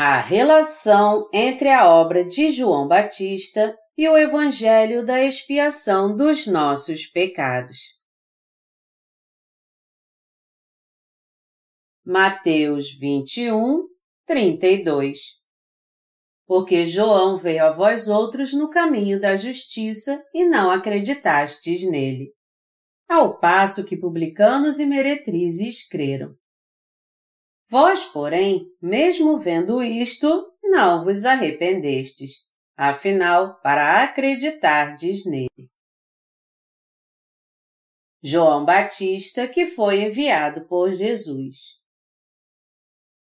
A relação entre a obra de João Batista e o Evangelho da expiação dos nossos pecados. Mateus 21, 32 Porque João veio a vós outros no caminho da justiça e não acreditastes nele. Ao passo que publicanos e meretrizes creram. Vós, porém, mesmo vendo isto, não vos arrependestes, afinal, para acreditardes nele. João Batista, que foi enviado por Jesus.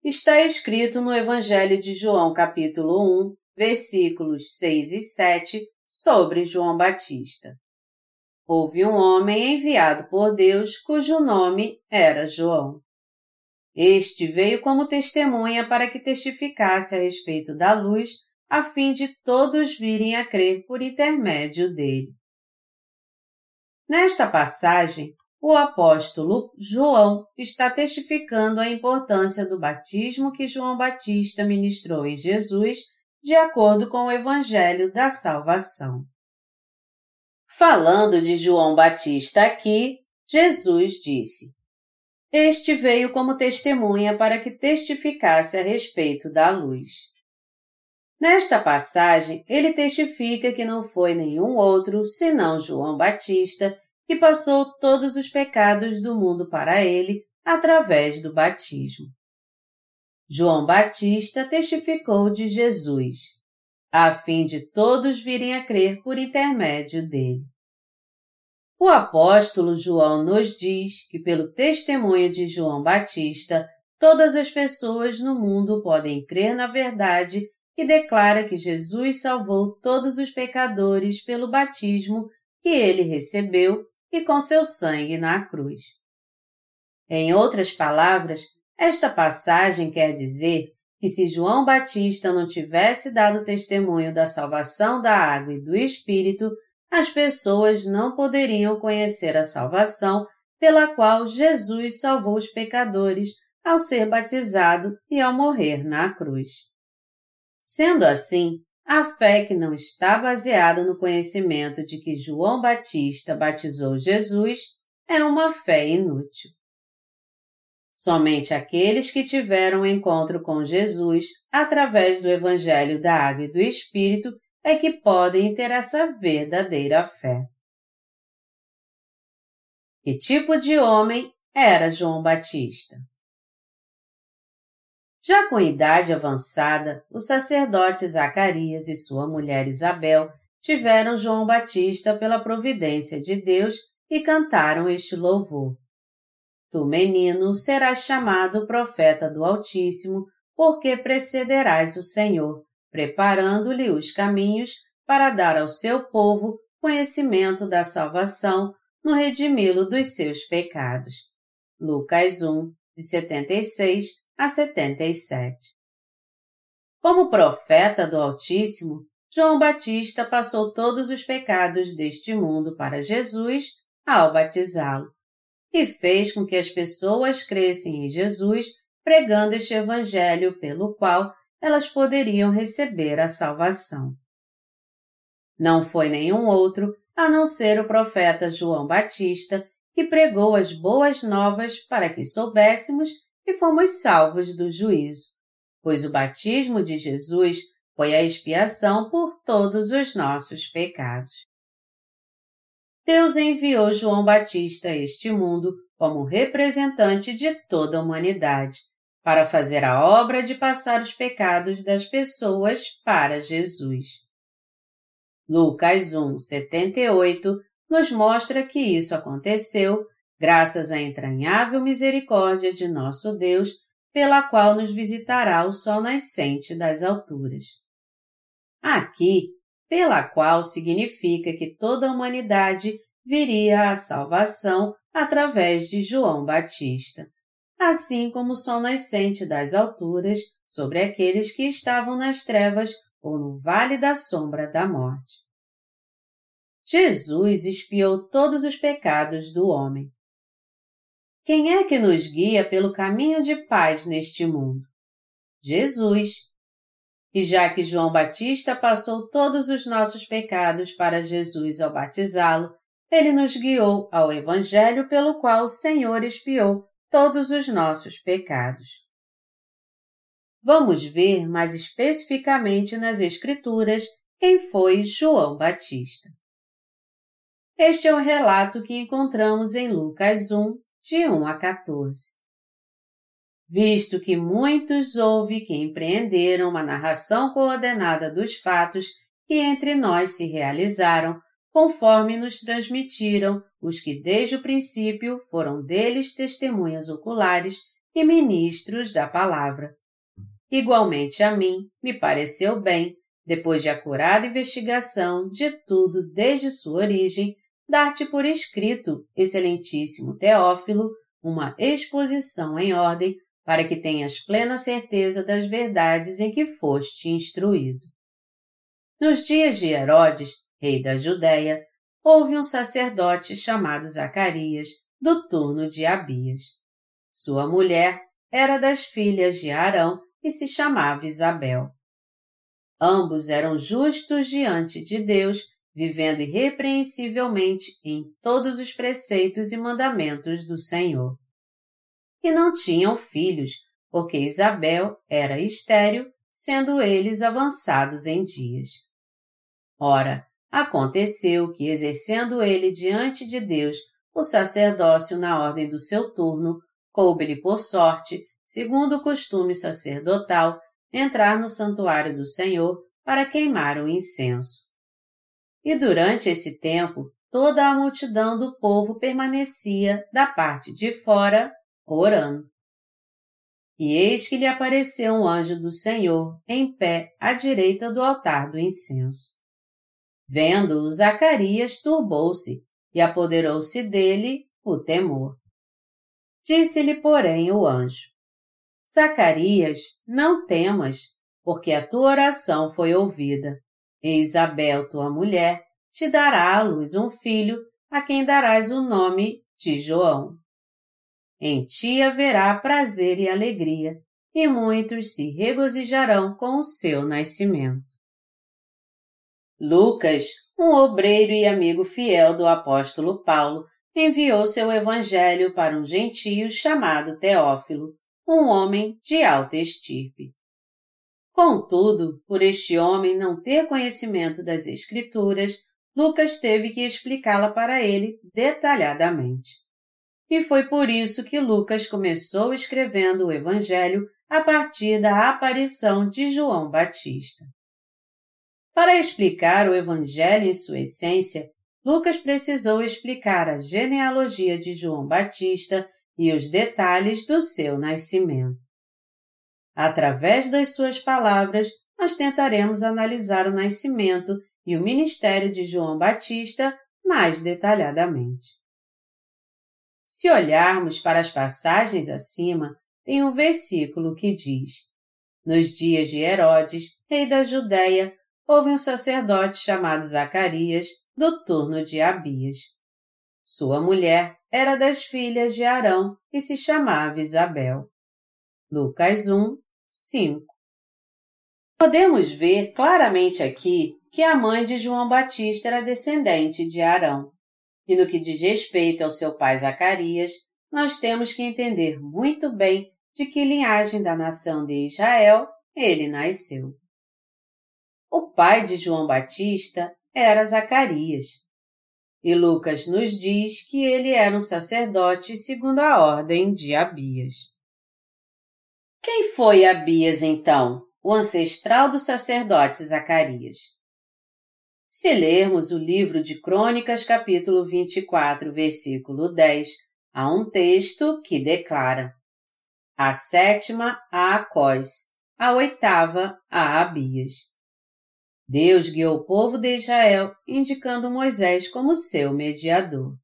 Está escrito no Evangelho de João, capítulo 1, versículos 6 e 7, sobre João Batista. Houve um homem enviado por Deus cujo nome era João. Este veio como testemunha para que testificasse a respeito da luz, a fim de todos virem a crer por intermédio dele. Nesta passagem, o apóstolo João está testificando a importância do batismo que João Batista ministrou em Jesus, de acordo com o Evangelho da Salvação. Falando de João Batista aqui, Jesus disse: este veio como testemunha para que testificasse a respeito da luz. Nesta passagem, ele testifica que não foi nenhum outro senão João Batista que passou todos os pecados do mundo para ele através do batismo. João Batista testificou de Jesus, a fim de todos virem a crer por intermédio dele. O apóstolo João nos diz que, pelo testemunho de João Batista, todas as pessoas no mundo podem crer na verdade que declara que Jesus salvou todos os pecadores pelo batismo que ele recebeu e com seu sangue na cruz. Em outras palavras, esta passagem quer dizer que se João Batista não tivesse dado testemunho da salvação da água e do Espírito, as pessoas não poderiam conhecer a salvação pela qual Jesus salvou os pecadores ao ser batizado e ao morrer na cruz. Sendo assim, a fé que não está baseada no conhecimento de que João Batista batizou Jesus é uma fé inútil. Somente aqueles que tiveram um encontro com Jesus através do Evangelho da Água e do Espírito é que podem ter essa verdadeira fé. Que tipo de homem era João Batista? Já com idade avançada, o sacerdote Zacarias e sua mulher Isabel tiveram João Batista pela providência de Deus e cantaram este louvor. Tu, menino, serás chamado profeta do Altíssimo, porque precederás o Senhor, preparando-lhe os caminhos para dar ao seu povo conhecimento da salvação no redimi-lo dos seus pecados. Lucas 1, de 76 a 77. Como profeta do Altíssimo, João Batista passou todos os pecados deste mundo para Jesus ao batizá-lo e fez com que as pessoas crescem em Jesus pregando este evangelho pelo qual elas poderiam receber a salvação. Não foi nenhum outro a não ser o profeta João Batista que pregou as boas novas para que soubéssemos que fomos salvos do juízo, pois o batismo de Jesus foi a expiação por todos os nossos pecados. Deus enviou João Batista a este mundo como representante de toda a humanidade, para fazer a obra de passar os pecados das pessoas para Jesus. Lucas 1, 78 nos mostra que isso aconteceu graças à entranhável misericórdia de nosso Deus, pela qual nos visitará o sol nascente das alturas. Aqui, pela qual significa que toda a humanidade viria à salvação através de João Batista assim como o sol nascente das alturas sobre aqueles que estavam nas trevas ou no vale da sombra da morte. Jesus expiou todos os pecados do homem. Quem é que nos guia pelo caminho de paz neste mundo? Jesus, E já que João Batista passou todos os nossos pecados para Jesus ao batizá-lo, ele nos guiou ao Evangelho pelo qual o Senhor expiou todos os nossos pecados. Vamos ver mais especificamente nas Escrituras quem foi João Batista. Este é o relato que encontramos em Lucas 1, de 1 a 14. Visto que muitos houve que empreenderam uma narração coordenada dos fatos que entre nós se realizaram, conforme nos transmitiram os que desde o princípio foram deles testemunhas oculares e ministros da palavra. Igualmente a mim, me pareceu bem, depois de acurada investigação de tudo desde sua origem, dar-te por escrito, excelentíssimo Teófilo, uma exposição em ordem para que tenhas plena certeza das verdades em que foste instruído. Nos dias de Herodes, rei da Judéia, houve um sacerdote chamado Zacarias, do turno de Abias. Sua mulher era das filhas de Arão e se chamava Isabel. Ambos eram justos diante de Deus vivendo irrepreensivelmente em todos os preceitos e mandamentos do Senhor. E não tinham filhos, porque Isabel era estéril, sendo eles avançados em dias. Ora, aconteceu que, exercendo ele diante de Deus o sacerdócio na ordem do seu turno, coube-lhe por sorte, segundo o costume sacerdotal, entrar no santuário do Senhor para queimar o incenso. E durante esse tempo, toda a multidão do povo permanecia da parte de fora, orando. E eis que lhe apareceu um anjo do Senhor em pé à direita do altar do incenso. Vendo-o, Zacarias turbou-se e apoderou-se dele o temor. Disse-lhe, porém, o anjo: Zacarias, não temas, porque a tua oração foi ouvida. E Isabel, tua mulher, te dará à luz um filho, a quem darás o nome de João. Em ti haverá prazer e alegria, e muitos se regozijarão com o seu nascimento. Lucas, um obreiro e amigo fiel do apóstolo Paulo, enviou seu evangelho para um gentio chamado Teófilo, um homem de alta estirpe. Contudo, por este homem não ter conhecimento das Escrituras, Lucas teve que explicá-la para ele detalhadamente. E foi por isso que Lucas começou escrevendo o Evangelho a partir da aparição de João Batista. Para explicar o Evangelho em sua essência, Lucas precisou explicar a genealogia de João Batista e os detalhes do seu nascimento. Através das suas palavras, nós tentaremos analisar o nascimento e o ministério de João Batista mais detalhadamente. Se olharmos para as passagens acima, tem um versículo que diz: Nos dias de Herodes, rei da Judéia, houve um sacerdote chamado Zacarias, do turno de Abias. Sua mulher era das filhas de Arão e se chamava Isabel. Lucas 1, 5. Podemos ver claramente aqui que a mãe de João Batista era descendente de Arão. E no que diz respeito ao seu pai Zacarias, nós temos que entender muito bem de que linhagem da nação de Israel ele nasceu. O pai de João Batista era Zacarias. E Lucas nos diz que ele era um sacerdote segundo a ordem de Abias. Quem foi Abias então, o ancestral do sacerdote Zacarias? Se lermos o livro de Crônicas, capítulo 24, versículo 10, há um texto que declara: A sétima a Acós, a oitava a Abias. Deus guiou o povo de Israel, indicando Moisés como seu mediador.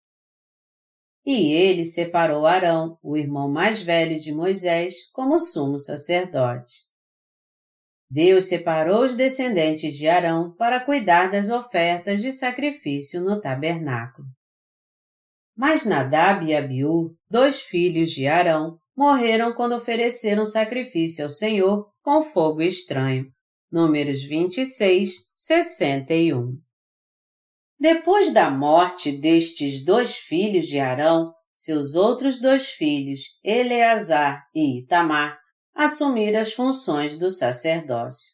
E ele separou Arão, o irmão mais velho de Moisés, como sumo sacerdote. Deus separou os descendentes de Arão para cuidar das ofertas de sacrifício no tabernáculo. Mas Nadab e Abiú, dois filhos de Arão, morreram quando ofereceram sacrifício ao Senhor com fogo estranho, Números 26, 61. Depois da morte destes dois filhos de Arão, seus outros dois filhos, Eleazar e Itamar, assumiram as funções do sacerdócio.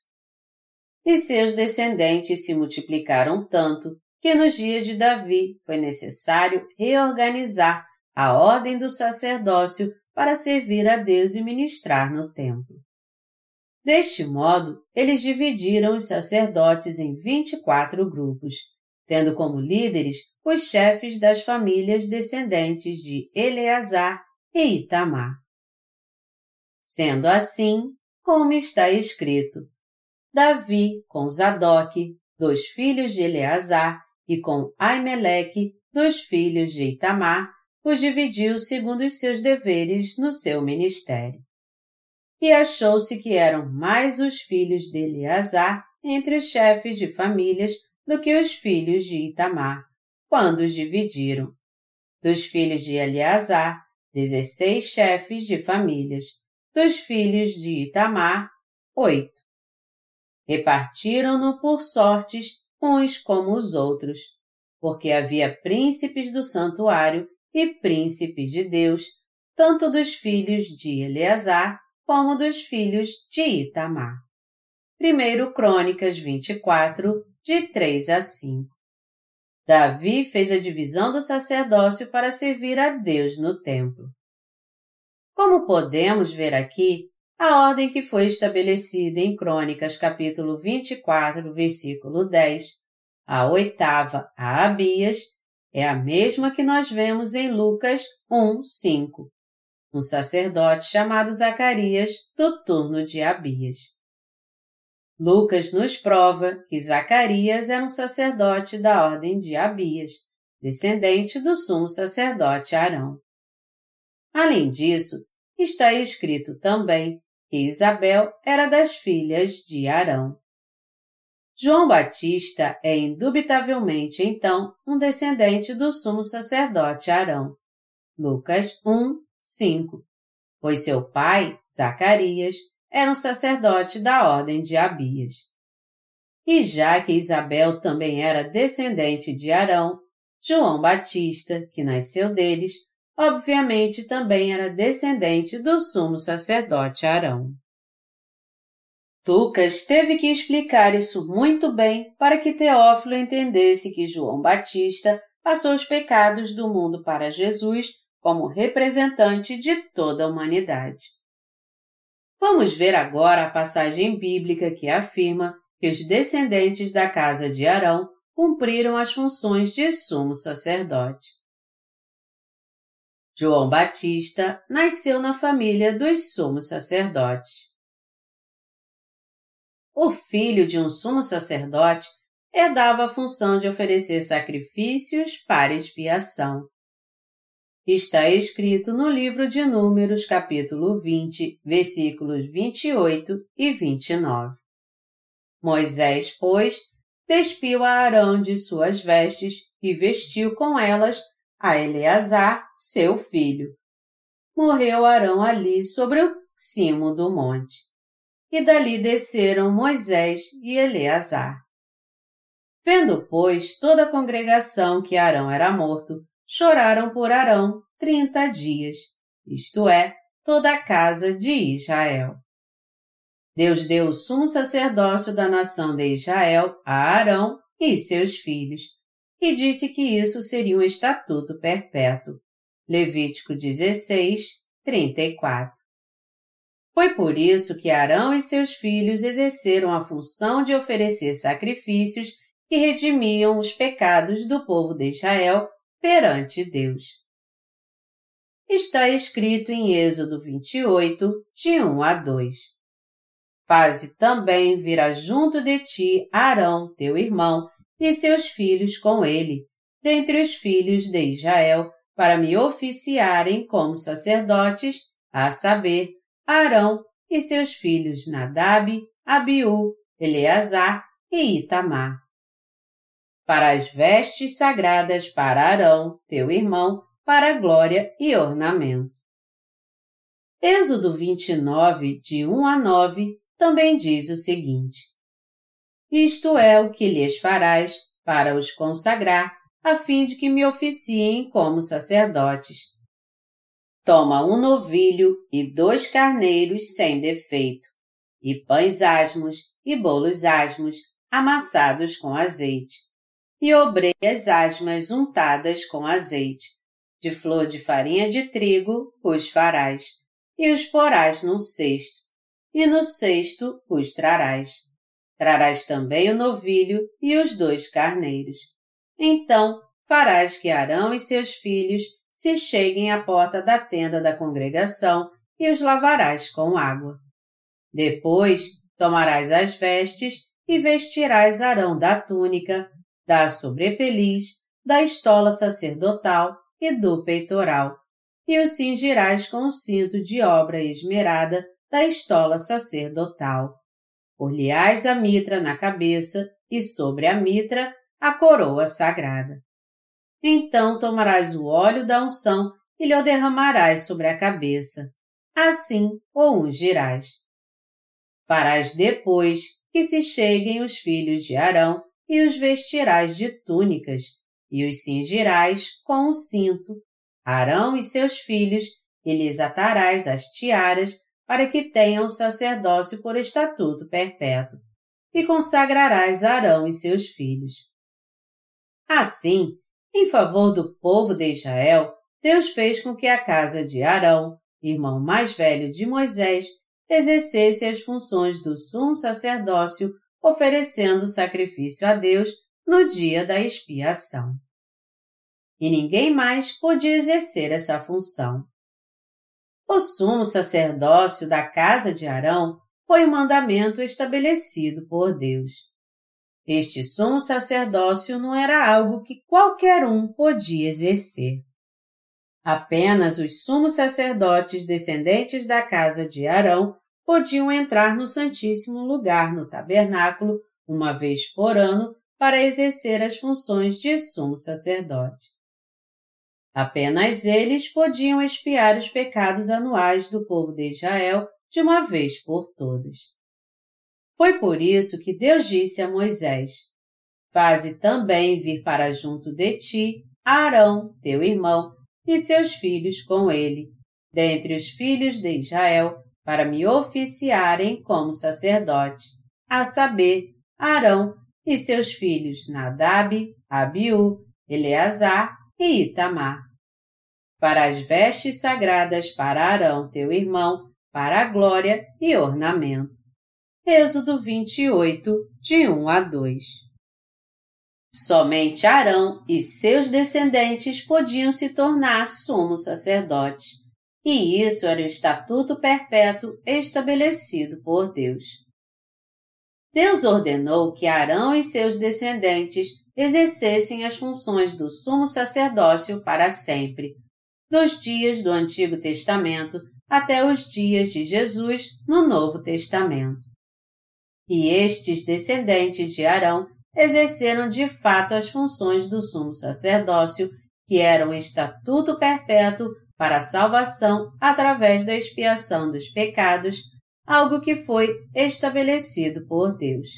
E seus descendentes se multiplicaram tanto que nos dias de Davi foi necessário reorganizar a ordem do sacerdócio para servir a Deus e ministrar no templo. Deste modo, eles dividiram os sacerdotes em 24 grupos, tendo como líderes os chefes das famílias descendentes de Eleazar e Itamar. Sendo assim, como está escrito, Davi com Zadok, dois filhos de Eleazar, e com Aimeleque, dos filhos de Itamar, os dividiu segundo os seus deveres no seu ministério. E achou-se que eram mais os filhos de Eleazar entre os chefes de famílias do que os filhos de Itamar, quando os dividiram. Dos filhos de Eleazar, dezesseis chefes de famílias. Dos filhos de Itamar, oito. Repartiram-no por sortes uns como os outros, porque havia príncipes do santuário e príncipes de Deus, tanto dos filhos de Eleazar como dos filhos de Itamar. 1 Crônicas 24, de 3 a 5. Davi fez a divisão do sacerdócio para servir a Deus no templo. Como podemos ver aqui, a ordem que foi estabelecida em Crônicas capítulo 24, versículo 10, a oitava a Abias, é a mesma que nós vemos em Lucas 1, 5, um sacerdote chamado Zacarias do turno de Abias. Lucas nos prova que Zacarias era um sacerdote da ordem de Abias, descendente do sumo sacerdote Arão. Além disso, está escrito também que Isabel era das filhas de Arão. João Batista é indubitavelmente, então, um descendente do sumo sacerdote Arão. Lucas 1, 5. Pois seu pai, Zacarias, era um sacerdote da ordem de Abias. E já que Isabel também era descendente de Arão, João Batista, que nasceu deles, obviamente também era descendente do sumo sacerdote Arão. Lucas teve que explicar isso muito bem para que Teófilo entendesse que João Batista passou os pecados do mundo para Jesus como representante de toda a humanidade. Vamos ver agora a passagem bíblica que afirma que os descendentes da casa de Arão cumpriram as funções de sumo sacerdote. João Batista nasceu na família dos sumos sacerdotes. O filho de um sumo sacerdote herdava a função de oferecer sacrifícios para expiação. Está escrito no livro de Números, capítulo 20, versículos 28 e 29. Moisés, pois, despiu a Arão de suas vestes e vestiu com elas a Eleazar, seu filho. Morreu Arão ali sobre o cimo do monte. E dali desceram Moisés e Eleazar. Vendo, pois, toda a congregação que Arão era morto, choraram por Arão trinta dias, isto é, toda a casa de Israel. Deus deu o sumo sacerdócio da nação de Israel a Arão e seus filhos, e disse que isso seria um estatuto perpétuo. Levítico 16, 34. Foi por isso que Arão e seus filhos exerceram a função de oferecer sacrifícios que redimiam os pecados do povo de Israel perante Deus. Está escrito em Êxodo 28, de 1 a 2. Faze também virá junto de ti Arão, teu irmão, e seus filhos com ele, dentre os filhos de Israel, para me oficiarem como sacerdotes, a saber, Arão e seus filhos Nadab, Abiú, Eleazar e Itamar. Para as vestes sagradas para Arão, teu irmão, para glória e ornamento. Êxodo 29, de 1 a 9, também diz o seguinte: isto é o que lhes farás para os consagrar, a fim de que me oficiem como sacerdotes. Toma um novilho e dois carneiros sem defeito, e pães asmos e bolos asmos, amassados com azeite, e obreias asmas untadas com azeite. De flor de farinha de trigo os farás, e os porás num cesto, e no cesto os trarás. Trarás também o novilho e os dois carneiros. Então farás que Arão e seus filhos se cheguem à porta da tenda da congregação e os lavarás com água. Depois tomarás as vestes e vestirás Arão da túnica, da sobrepeliz, da estola sacerdotal e do peitoral, e o cingirás com o cinto de obra esmerada da estola sacerdotal. Por-lhe-ás a mitra na cabeça e sobre a mitra a coroa sagrada. Então tomarás o óleo da unção e lhe derramarás sobre a cabeça. Assim o ungirás. Farás depois que se cheguem os filhos de Arão e os vestirás de túnicas e os cingirás com o cinto, Arão e seus filhos, e lhes atarás as tiaras para que tenham sacerdócio por estatuto perpétuo, e consagrarás Arão e seus filhos. Assim, em favor do povo de Israel, Deus fez com que a casa de Arão, irmão mais velho de Moisés, exercesse as funções do sumo sacerdócio, oferecendo sacrifício a Deus no dia da expiação. E ninguém mais podia exercer essa função. O sumo sacerdócio da casa de Arão foi um mandamento estabelecido por Deus. Este sumo sacerdócio não era algo que qualquer um podia exercer. Apenas os sumos sacerdotes descendentes da casa de Arão podiam entrar no Santíssimo Lugar no tabernáculo uma vez por ano para exercer as funções de sumo sacerdote. Apenas eles podiam expiar os pecados anuais do povo de Israel de uma vez por todas. Foi por isso que Deus disse a Moisés: Faze também vir para junto de ti Arão, teu irmão, e seus filhos com ele, dentre os filhos de Israel, para me oficiarem como sacerdote, a saber, Arão e seus filhos Nadab, Abiú, Eleazar e Itamar. Para as vestes sagradas para Arão, teu irmão, para a glória e ornamento. Êxodo 28, de 1 a 2 Somente Arão e seus descendentes podiam se tornar sumos sacerdotes, e isso era o estatuto perpétuo estabelecido por Deus. Deus ordenou que Arão e seus descendentes exercessem as funções do sumo sacerdócio para sempre, dos dias do Antigo Testamento até os dias de Jesus no Novo Testamento. E estes descendentes de Arão exerceram de fato as funções do sumo sacerdócio, que era um estatuto perpétuo para a salvação através da expiação dos pecados, algo que foi estabelecido por Deus.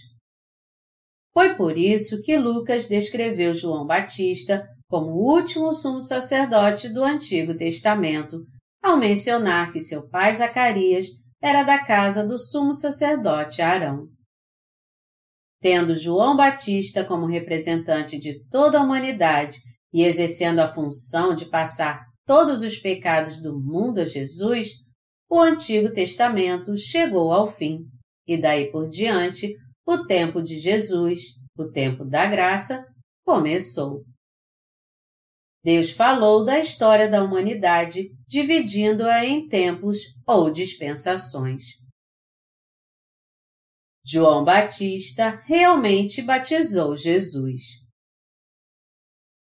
Foi por isso que Lucas descreveu João Batista como o último sumo sacerdote do Antigo Testamento, ao mencionar que seu pai Zacarias era da casa do sumo sacerdote Arão. Tendo João Batista como representante de toda a humanidade e exercendo a função de passar todos os pecados do mundo a Jesus, o Antigo Testamento chegou ao fim, e daí por diante, o tempo de Jesus, o tempo da graça, começou. Deus falou da história da humanidade, dividindo-a em tempos ou dispensações. João Batista realmente batizou Jesus.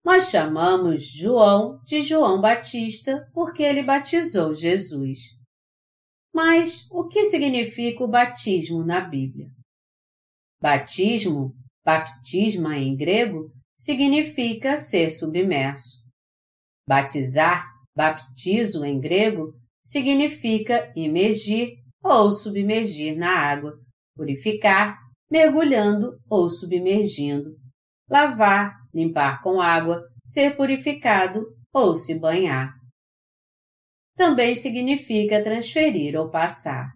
Nós chamamos João de João Batista porque ele batizou Jesus. Mas o que significa o batismo na Bíblia? Batismo, baptisma em grego, significa ser submerso. Batizar, baptizo em grego, significa imergir ou submergir na água, purificar, mergulhando ou submergindo, lavar, limpar com água, ser purificado ou se banhar. Também significa transferir ou passar.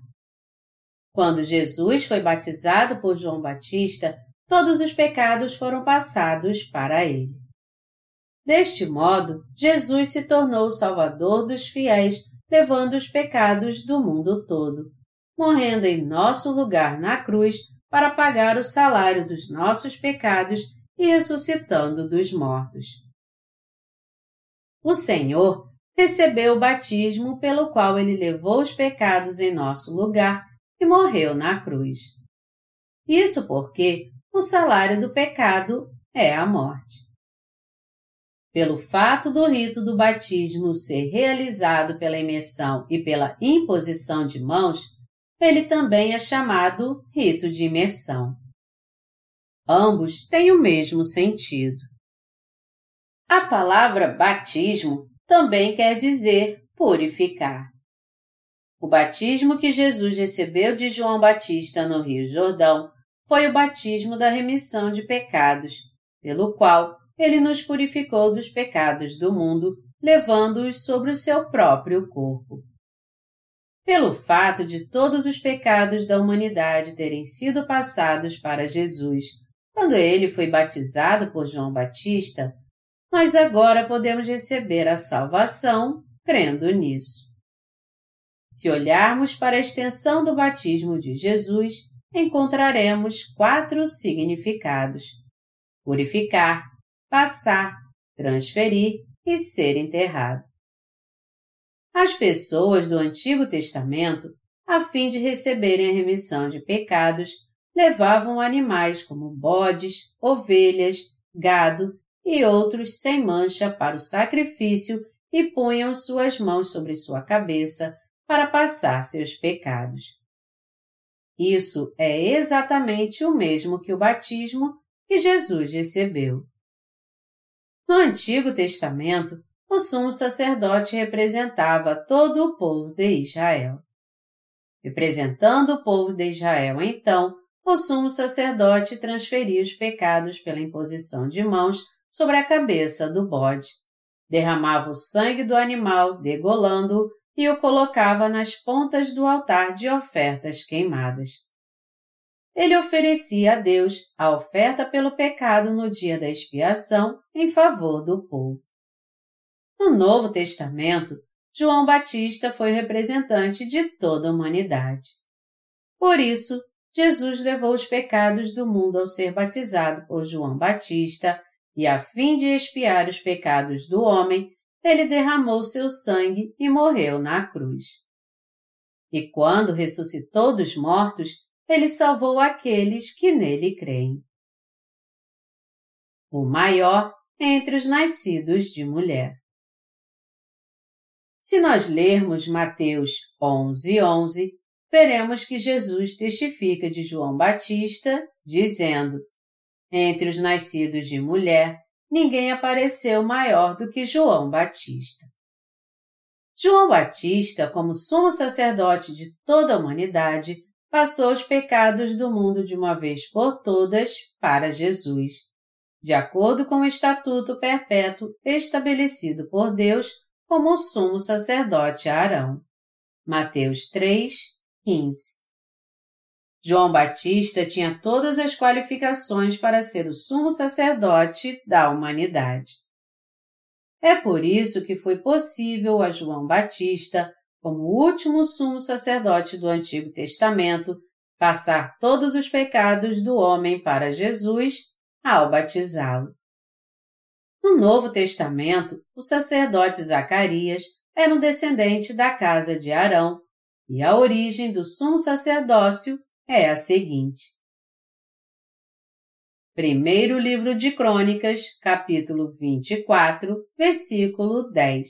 Quando Jesus foi batizado por João Batista, todos os pecados foram passados para ele. Deste modo, Jesus se tornou o Salvador dos fiéis, levando os pecados do mundo todo, morrendo em nosso lugar na cruz para pagar o salário dos nossos pecados e ressuscitando dos mortos. O Senhor recebeu o batismo pelo qual ele levou os pecados em nosso lugar e morreu na cruz. Isso porque o salário do pecado é a morte. Pelo fato do rito do batismo ser realizado pela imersão e pela imposição de mãos, ele também é chamado rito de imersão. Ambos têm o mesmo sentido. A palavra batismo também quer dizer purificar. O batismo que Jesus recebeu de João Batista no Rio Jordão foi o batismo da remissão de pecados, pelo qual ele nos purificou dos pecados do mundo, levando-os sobre o seu próprio corpo. Pelo fato de todos os pecados da humanidade terem sido passados para Jesus quando ele foi batizado por João Batista, nós agora podemos receber a salvação crendo nisso. Se olharmos para a extensão do batismo de Jesus, encontraremos quatro significados: purificar, passar, transferir e ser enterrado. As pessoas do Antigo Testamento, a fim de receberem a remissão de pecados, levavam animais como bodes, ovelhas, gado e outros sem mancha para o sacrifício e punham suas mãos sobre sua cabeça para passar seus pecados. Isso é exatamente o mesmo que o batismo que Jesus recebeu. No Antigo Testamento, o sumo sacerdote representava todo o povo de Israel. Representando o povo de Israel, então, o sumo sacerdote transferia os pecados pela imposição de mãos sobre a cabeça do bode, derramava o sangue do animal, degolando-o, e o colocava nas pontas do altar de ofertas queimadas. Ele oferecia a Deus a oferta pelo pecado no dia da expiação em favor do povo. No Novo Testamento, João Batista foi representante de toda a humanidade. Por isso, Jesus levou os pecados do mundo ao ser batizado por João Batista e, a fim de expiar os pecados do homem, ele derramou seu sangue e morreu na cruz. E quando ressuscitou dos mortos, ele salvou aqueles que nele creem. O maior entre os nascidos de mulher. Se nós lermos Mateus 11, 11, veremos que Jesus testifica de João Batista, dizendo: Entre os nascidos de mulher, ninguém apareceu maior do que João Batista. João Batista, como sumo sacerdote de toda a humanidade, passou os pecados do mundo de uma vez por todas para Jesus, de acordo com o estatuto perpétuo estabelecido por Deus como o sumo sacerdote Arão. Mateus 3, 15. João Batista tinha todas as qualificações para ser o sumo sacerdote da humanidade. É por isso que foi possível a João Batista, como último sumo sacerdote do Antigo Testamento, passar todos os pecados do homem para Jesus ao batizá-lo. No Novo Testamento, o sacerdote Zacarias era um descendente da casa de Arão e a origem do sumo sacerdócio é a seguinte. Primeiro livro de Crônicas, capítulo 24, versículo 10.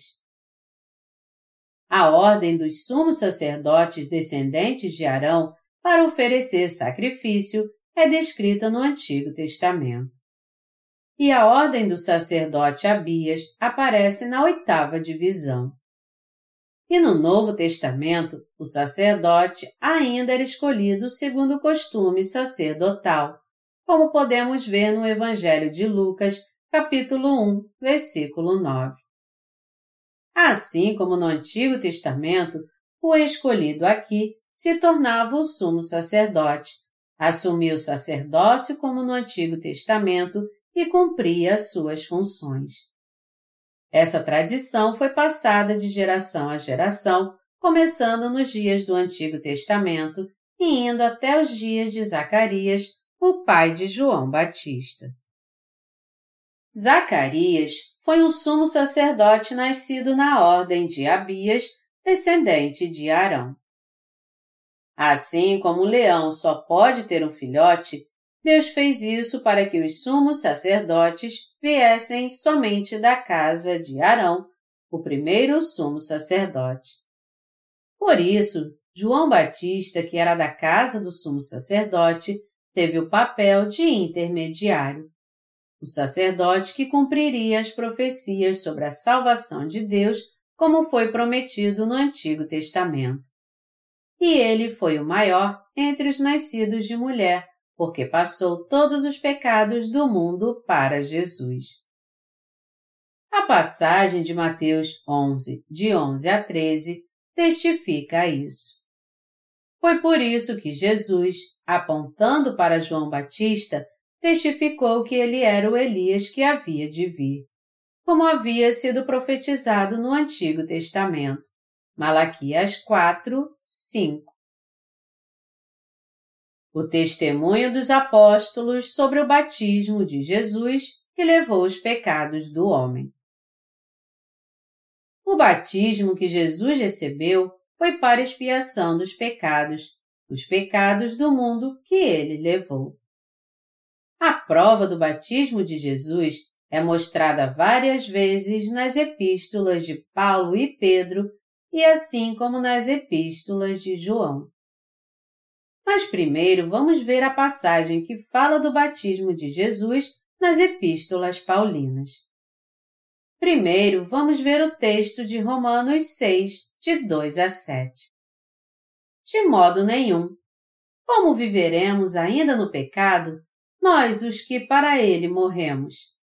A ordem dos sumos sacerdotes descendentes de Arão para oferecer sacrifício é descrita no Antigo Testamento. E a ordem do sacerdote Abias aparece na oitava divisão. E no Novo Testamento, o sacerdote ainda era escolhido segundo o costume sacerdotal, como podemos ver no Evangelho de Lucas, capítulo 1, versículo 9. Assim como no Antigo Testamento, o escolhido aqui se tornava o sumo sacerdote, assumia o sacerdócio como no Antigo Testamento e cumpria as suas funções. Essa tradição foi passada de geração a geração, começando nos dias do Antigo Testamento e indo até os dias de Zacarias, o pai de João Batista. Zacarias foi um sumo sacerdote nascido na ordem de Abias, descendente de Arão. Assim como o leão só pode ter um filhote, Deus fez isso para que os sumos sacerdotes viessem somente da casa de Arão, o primeiro sumo sacerdote. Por isso, João Batista, que era da casa do sumo sacerdote, teve o papel de intermediário. O sacerdote que cumpriria as profecias sobre a salvação de Deus, como foi prometido no Antigo Testamento. E ele foi o maior entre os nascidos de mulher, porque passou todos os pecados do mundo para Jesus. A passagem de Mateus 11, de 11 a 13, testifica isso. Foi por isso que Jesus, apontando para João Batista, testificou que ele era o Elias que havia de vir, como havia sido profetizado no Antigo Testamento. Malaquias 4, 5 o testemunho dos apóstolos sobre o batismo de Jesus que levou os pecados do homem. O batismo que Jesus recebeu foi para expiação dos pecados, os pecados do mundo que ele levou. A prova do batismo de Jesus é mostrada várias vezes nas epístolas de Paulo e Pedro e assim como nas epístolas de João. Mas primeiro vamos ver a passagem que fala do batismo de Jesus nas epístolas paulinas. Primeiro vamos ver o texto de Romanos 6, de 2 a 7. De modo nenhum. Como viveremos ainda no pecado, nós os que para ele morremos?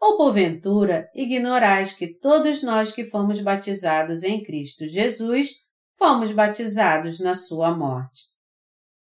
Ou porventura ignorais que todos nós que fomos batizados em Cristo Jesus fomos batizados na sua morte?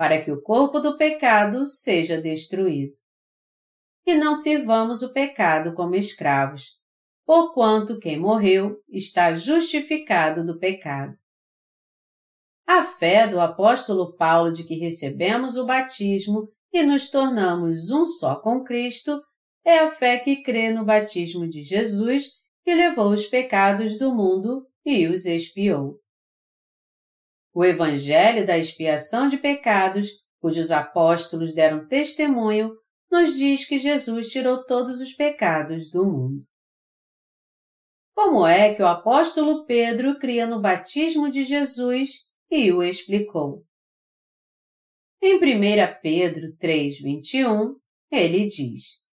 para que o corpo do pecado seja destruído. E não sirvamos o pecado como escravos, porquanto quem morreu está justificado do pecado. A fé do apóstolo Paulo de que recebemos o batismo e nos tornamos um só com Cristo é a fé que crê no batismo de Jesus que levou os pecados do mundo e os expiou. O Evangelho da expiação de pecados, cujos apóstolos deram testemunho, nos diz que Jesus tirou todos os pecados do mundo. Como é que o apóstolo Pedro cria no batismo de Jesus e o explicou? Em 1 Pedro 3,21, ele diz: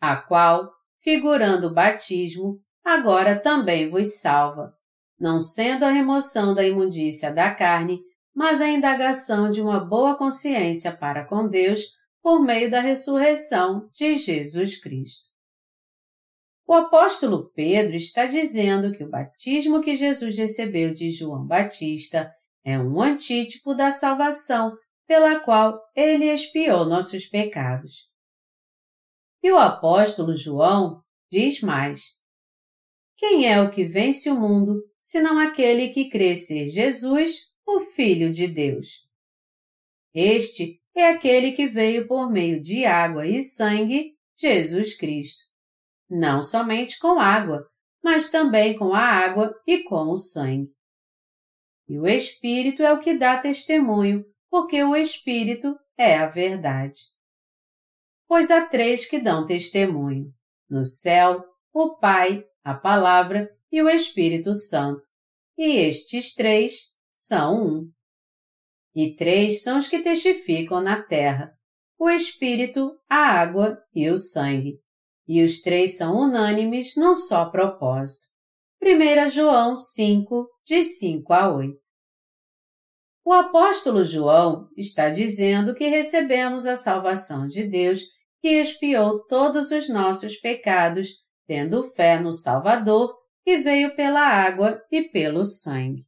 A qual, figurando o batismo, agora também vos salva, não sendo a remoção da imundícia da carne, mas a indagação de uma boa consciência para com Deus por meio da ressurreição de Jesus Cristo. O apóstolo Pedro está dizendo que o batismo que Jesus recebeu de João Batista é um antítipo da salvação pela qual ele expiou nossos pecados. E o apóstolo João diz mais: Quem é o que vence o mundo senão aquele que crê ser Jesus, o Filho de Deus. Este é aquele que veio por meio de água e sangue, Jesus Cristo. Não somente com água, mas também com a água e com o sangue. e o Espírito é o que dá testemunho, porque o Espírito é a verdade. Pois há três que dão testemunho: no céu, o Pai, a Palavra e o Espírito Santo. E estes três são um. E três são os que testificam na terra: o Espírito, a água e o sangue. E os três são unânimes num só propósito. 1 João 5, de 5 a 8. O apóstolo João está dizendo que recebemos a salvação de Deus que expiou todos os nossos pecados, tendo fé no Salvador que veio pela água e pelo sangue.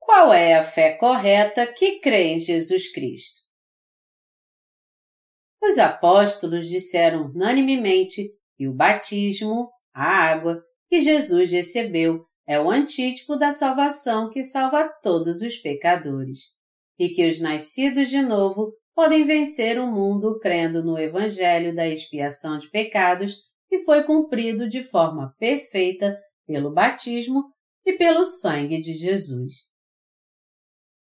Qual é a fé correta que crê em Jesus Cristo? Os apóstolos disseram unanimemente que o batismo, a água, que Jesus recebeu é o antítipo da salvação que salva todos os pecadores, e que os nascidos de novo podem vencer o mundo crendo no Evangelho da expiação de pecados que foi cumprido de forma perfeita pelo batismo e pelo sangue de Jesus.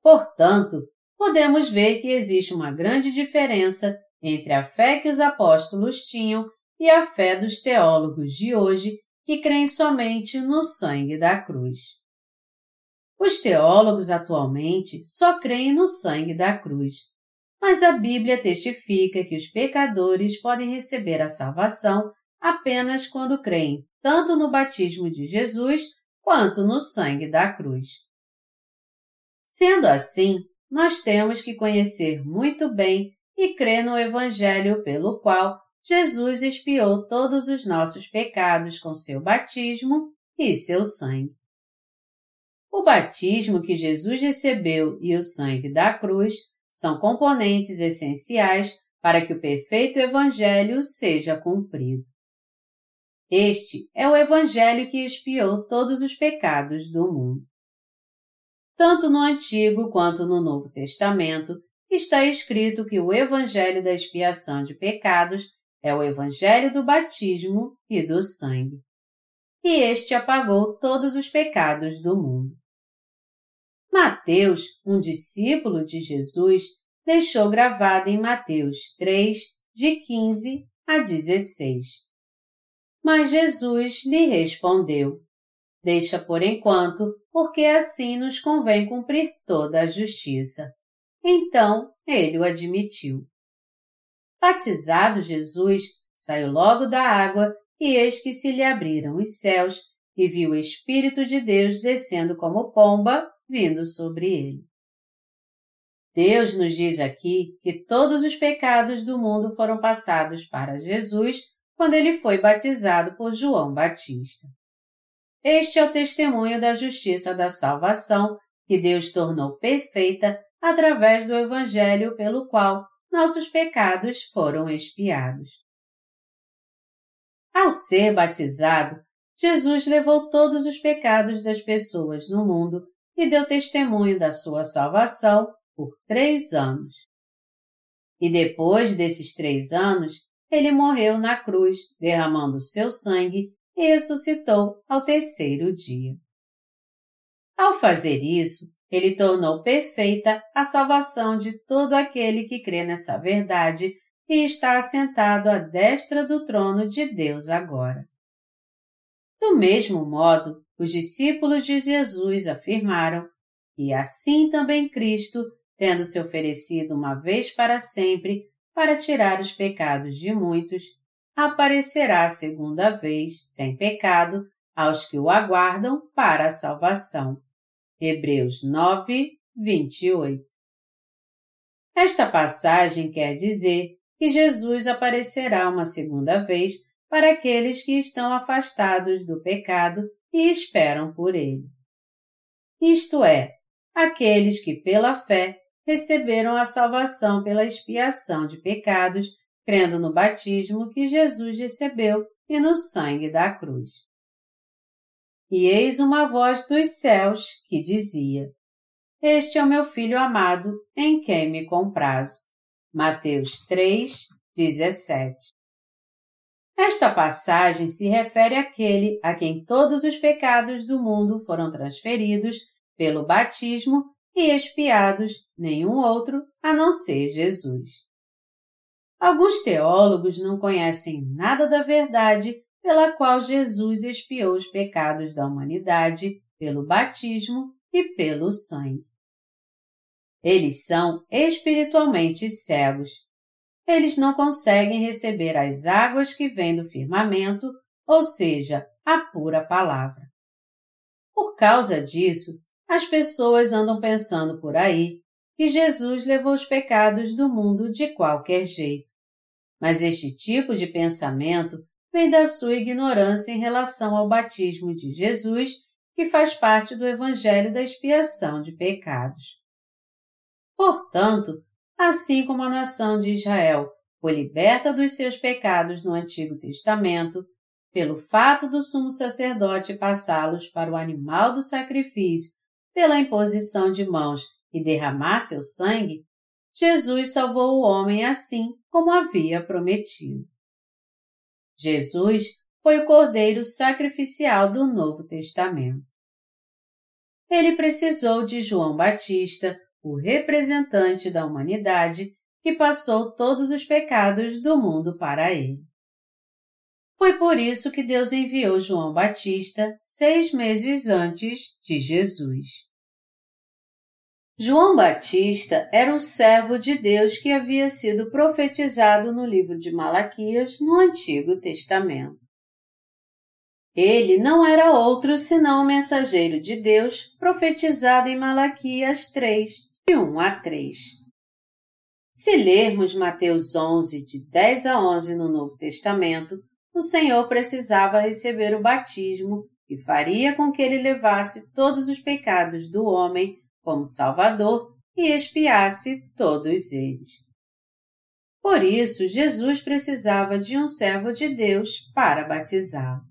Portanto, podemos ver que existe uma grande diferença entre a fé que os apóstolos tinham e a fé dos teólogos de hoje que creem somente no sangue da cruz. Os teólogos atualmente só creem no sangue da cruz, mas a Bíblia testifica que os pecadores podem receber a salvação apenas quando creem tanto no batismo de Jesus quanto no sangue da cruz. Sendo assim, nós temos que conhecer muito bem e crer no Evangelho pelo qual Jesus expiou todos os nossos pecados com seu batismo e seu sangue. O batismo que Jesus recebeu e o sangue da cruz são componentes essenciais para que o perfeito Evangelho seja cumprido. Este é o Evangelho que expiou todos os pecados do mundo. Tanto no Antigo quanto no Novo Testamento está escrito que o Evangelho da expiação de pecados é o Evangelho do batismo e do sangue. E este apagou todos os pecados do mundo. Mateus, um discípulo de Jesus, deixou gravado em Mateus 3, de 15 a 16. Mas Jesus lhe respondeu: Deixa por enquanto, porque assim nos convém cumprir toda a justiça. Então ele o admitiu. Batizado Jesus, saiu logo da água e eis que se lhe abriram os céus e viu o Espírito de Deus descendo como pomba, vindo sobre ele. Deus nos diz aqui que todos os pecados do mundo foram passados para Jesus quando ele foi batizado por João Batista. Este é o testemunho da justiça da salvação que Deus tornou perfeita através do Evangelho pelo qual nossos pecados foram expiados. Ao ser batizado, Jesus levou todos os pecados das pessoas no mundo e deu testemunho da sua salvação por três anos. E depois desses três anos, ele morreu na cruz, derramando seu sangue e ressuscitou ao terceiro dia. Ao fazer isso, ele tornou perfeita a salvação de todo aquele que crê nessa verdade e está assentado à destra do trono de Deus agora. Do mesmo modo, os discípulos de Jesus afirmaram, e assim também Cristo, tendo se oferecido uma vez para sempre para tirar os pecados de muitos, aparecerá segunda vez, sem pecado, aos que o aguardam para a salvação. Hebreus 9, 28. Esta passagem quer dizer que Jesus aparecerá uma segunda vez para aqueles que estão afastados do pecado e esperam por ele. Isto é, aqueles que pela fé receberam a salvação pela expiação de pecados, crendo no batismo que Jesus recebeu e no sangue da cruz. E eis uma voz dos céus que dizia: Este é o meu filho amado, em quem me comprazo. Mateus 3, 17. Esta passagem se refere àquele a quem todos os pecados do mundo foram transferidos pelo batismo e expiados, nenhum outro a não ser Jesus. Alguns teólogos não conhecem nada da verdade pela qual Jesus expiou os pecados da humanidade pelo batismo e pelo sangue. Eles são espiritualmente cegos. Eles não conseguem receber as águas que vêm do firmamento, ou seja, a pura palavra. Por causa disso, as pessoas andam pensando por aí que Jesus levou os pecados do mundo de qualquer jeito. Mas este tipo de pensamento vem da sua ignorância em relação ao batismo de Jesus, que faz parte do Evangelho da expiação de pecados. Portanto, assim como a nação de Israel foi liberta dos seus pecados no Antigo Testamento, pelo fato do sumo sacerdote passá-los para o animal do sacrifício, pela imposição de mãos e derramar seu sangue, Jesus salvou o homem assim como havia prometido. Jesus foi o Cordeiro sacrificial do Novo Testamento. Ele precisou de João Batista, o representante da humanidade, que passou todos os pecados do mundo para ele. Foi por isso que Deus enviou João Batista seis meses antes de Jesus. João Batista era um servo de Deus que havia sido profetizado no livro de Malaquias no Antigo Testamento. Ele não era outro senão o mensageiro de Deus profetizado em Malaquias 3, de 1 a 3. Se lermos Mateus 11, de 10 a 11 no Novo Testamento, o Senhor precisava receber o batismo que faria com que ele levasse todos os pecados do homem como Salvador e expiasse todos eles. Por isso, Jesus precisava de um servo de Deus para batizá-lo.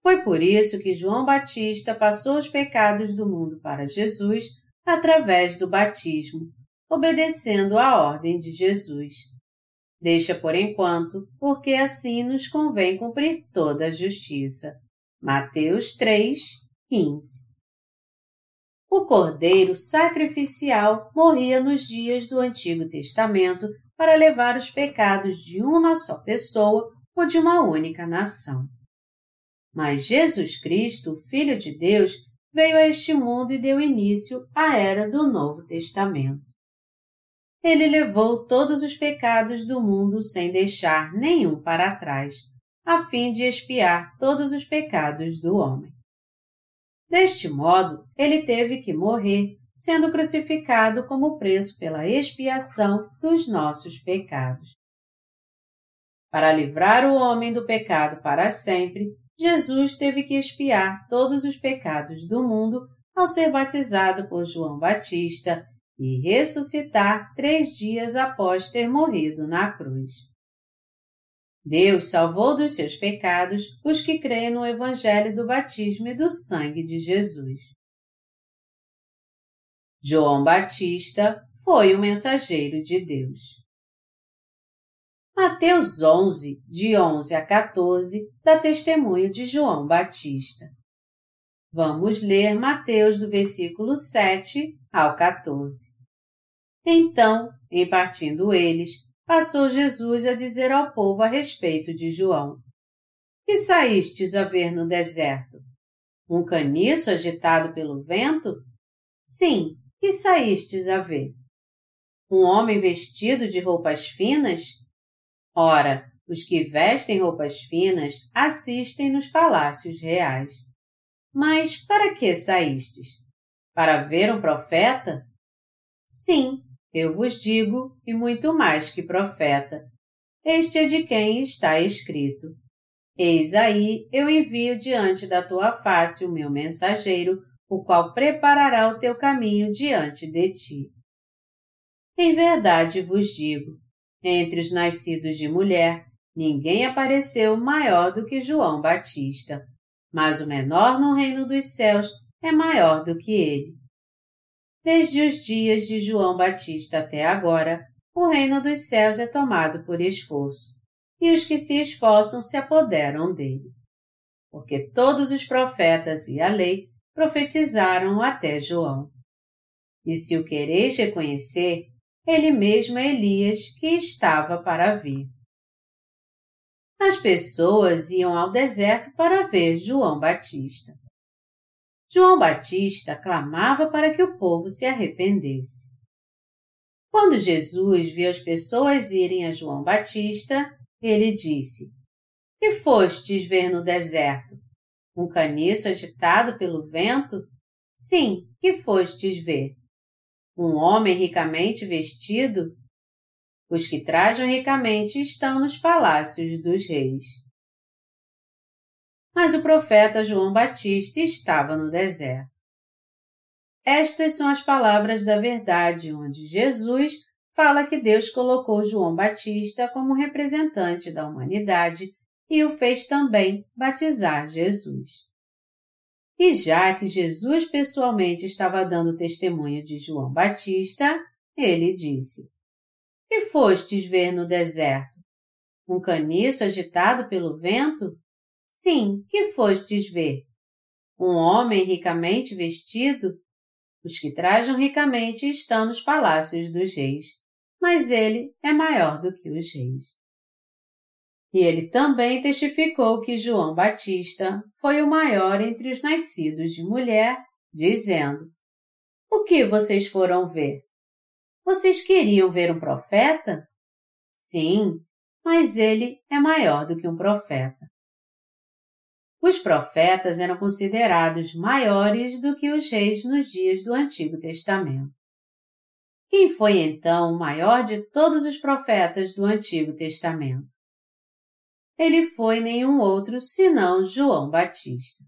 Foi por isso que João Batista passou os pecados do mundo para Jesus através do batismo, obedecendo à ordem de Jesus. Deixa por enquanto, porque assim nos convém cumprir toda a justiça. Mateus 3, 15 o cordeiro sacrificial morria nos dias do Antigo Testamento para levar os pecados de uma só pessoa ou de uma única nação. Mas Jesus Cristo, Filho de Deus, veio a este mundo e deu início à era do Novo Testamento. Ele levou todos os pecados do mundo sem deixar nenhum para trás, a fim de expiar todos os pecados do homem. Deste modo, ele teve que morrer, sendo crucificado como preço pela expiação dos nossos pecados. Para livrar o homem do pecado para sempre, Jesus teve que expiar todos os pecados do mundo ao ser batizado por João Batista e ressuscitar três dias após ter morrido na cruz. Deus salvou dos seus pecados os que creem no Evangelho do batismo e do sangue de Jesus. João Batista foi o mensageiro de Deus. Mateus 11, de 11 a 14, dá testemunho de João Batista. Vamos ler Mateus do versículo 7 ao 14. Então, em partindo eles, passou Jesus a dizer ao povo a respeito de João: Que saístes a ver no deserto? Um caniço agitado pelo vento? Sim, que saístes a ver? Um homem vestido de roupas finas? Ora, os que vestem roupas finas assistem nos palácios reais. Mas para que saístes? Para ver um profeta? Sim, eu vos digo, e muito mais que profeta. Este é de quem está escrito. Eis aí eu envio diante da tua face o meu mensageiro, o qual preparará o teu caminho diante de ti. Em verdade vos digo, entre os nascidos de mulher, ninguém apareceu maior do que João Batista, mas o menor no reino dos céus é maior do que ele. Desde os dias de João Batista até agora, o reino dos céus é tomado por esforço, e os que se esforçam se apoderam dele. Porque todos os profetas e a lei profetizaram até João. E se o quereis reconhecer, ele mesmo é Elias que estava para vir. As pessoas iam ao deserto para ver João Batista. João Batista clamava para que o povo se arrependesse. Quando Jesus viu as pessoas irem a João Batista, ele disse: Que fostes ver no deserto? Um caniço agitado pelo vento? Sim, que fostes ver? Um homem ricamente vestido? Os que trajam ricamente estão nos palácios dos reis. Mas o profeta João Batista estava no deserto. Estas são as palavras da verdade, onde Jesus fala que Deus colocou João Batista como representante da humanidade e o fez também batizar Jesus. E já que Jesus pessoalmente estava dando testemunho de João Batista, ele disse: Que fostes ver no deserto? Um caniço agitado pelo vento? Sim, que fostes ver? Um homem ricamente vestido? Os que trajam ricamente estão nos palácios dos reis mas ele é maior do que os reis. E ele também testificou que João Batista foi o maior entre os nascidos de mulher, dizendo: O que vocês foram ver? Vocês queriam ver um profeta? Sim, mas ele é maior do que um profeta. Os profetas eram considerados maiores do que os reis nos dias do Antigo Testamento. Quem foi então o maior de todos os profetas do Antigo Testamento? Ele foi nenhum outro senão João Batista.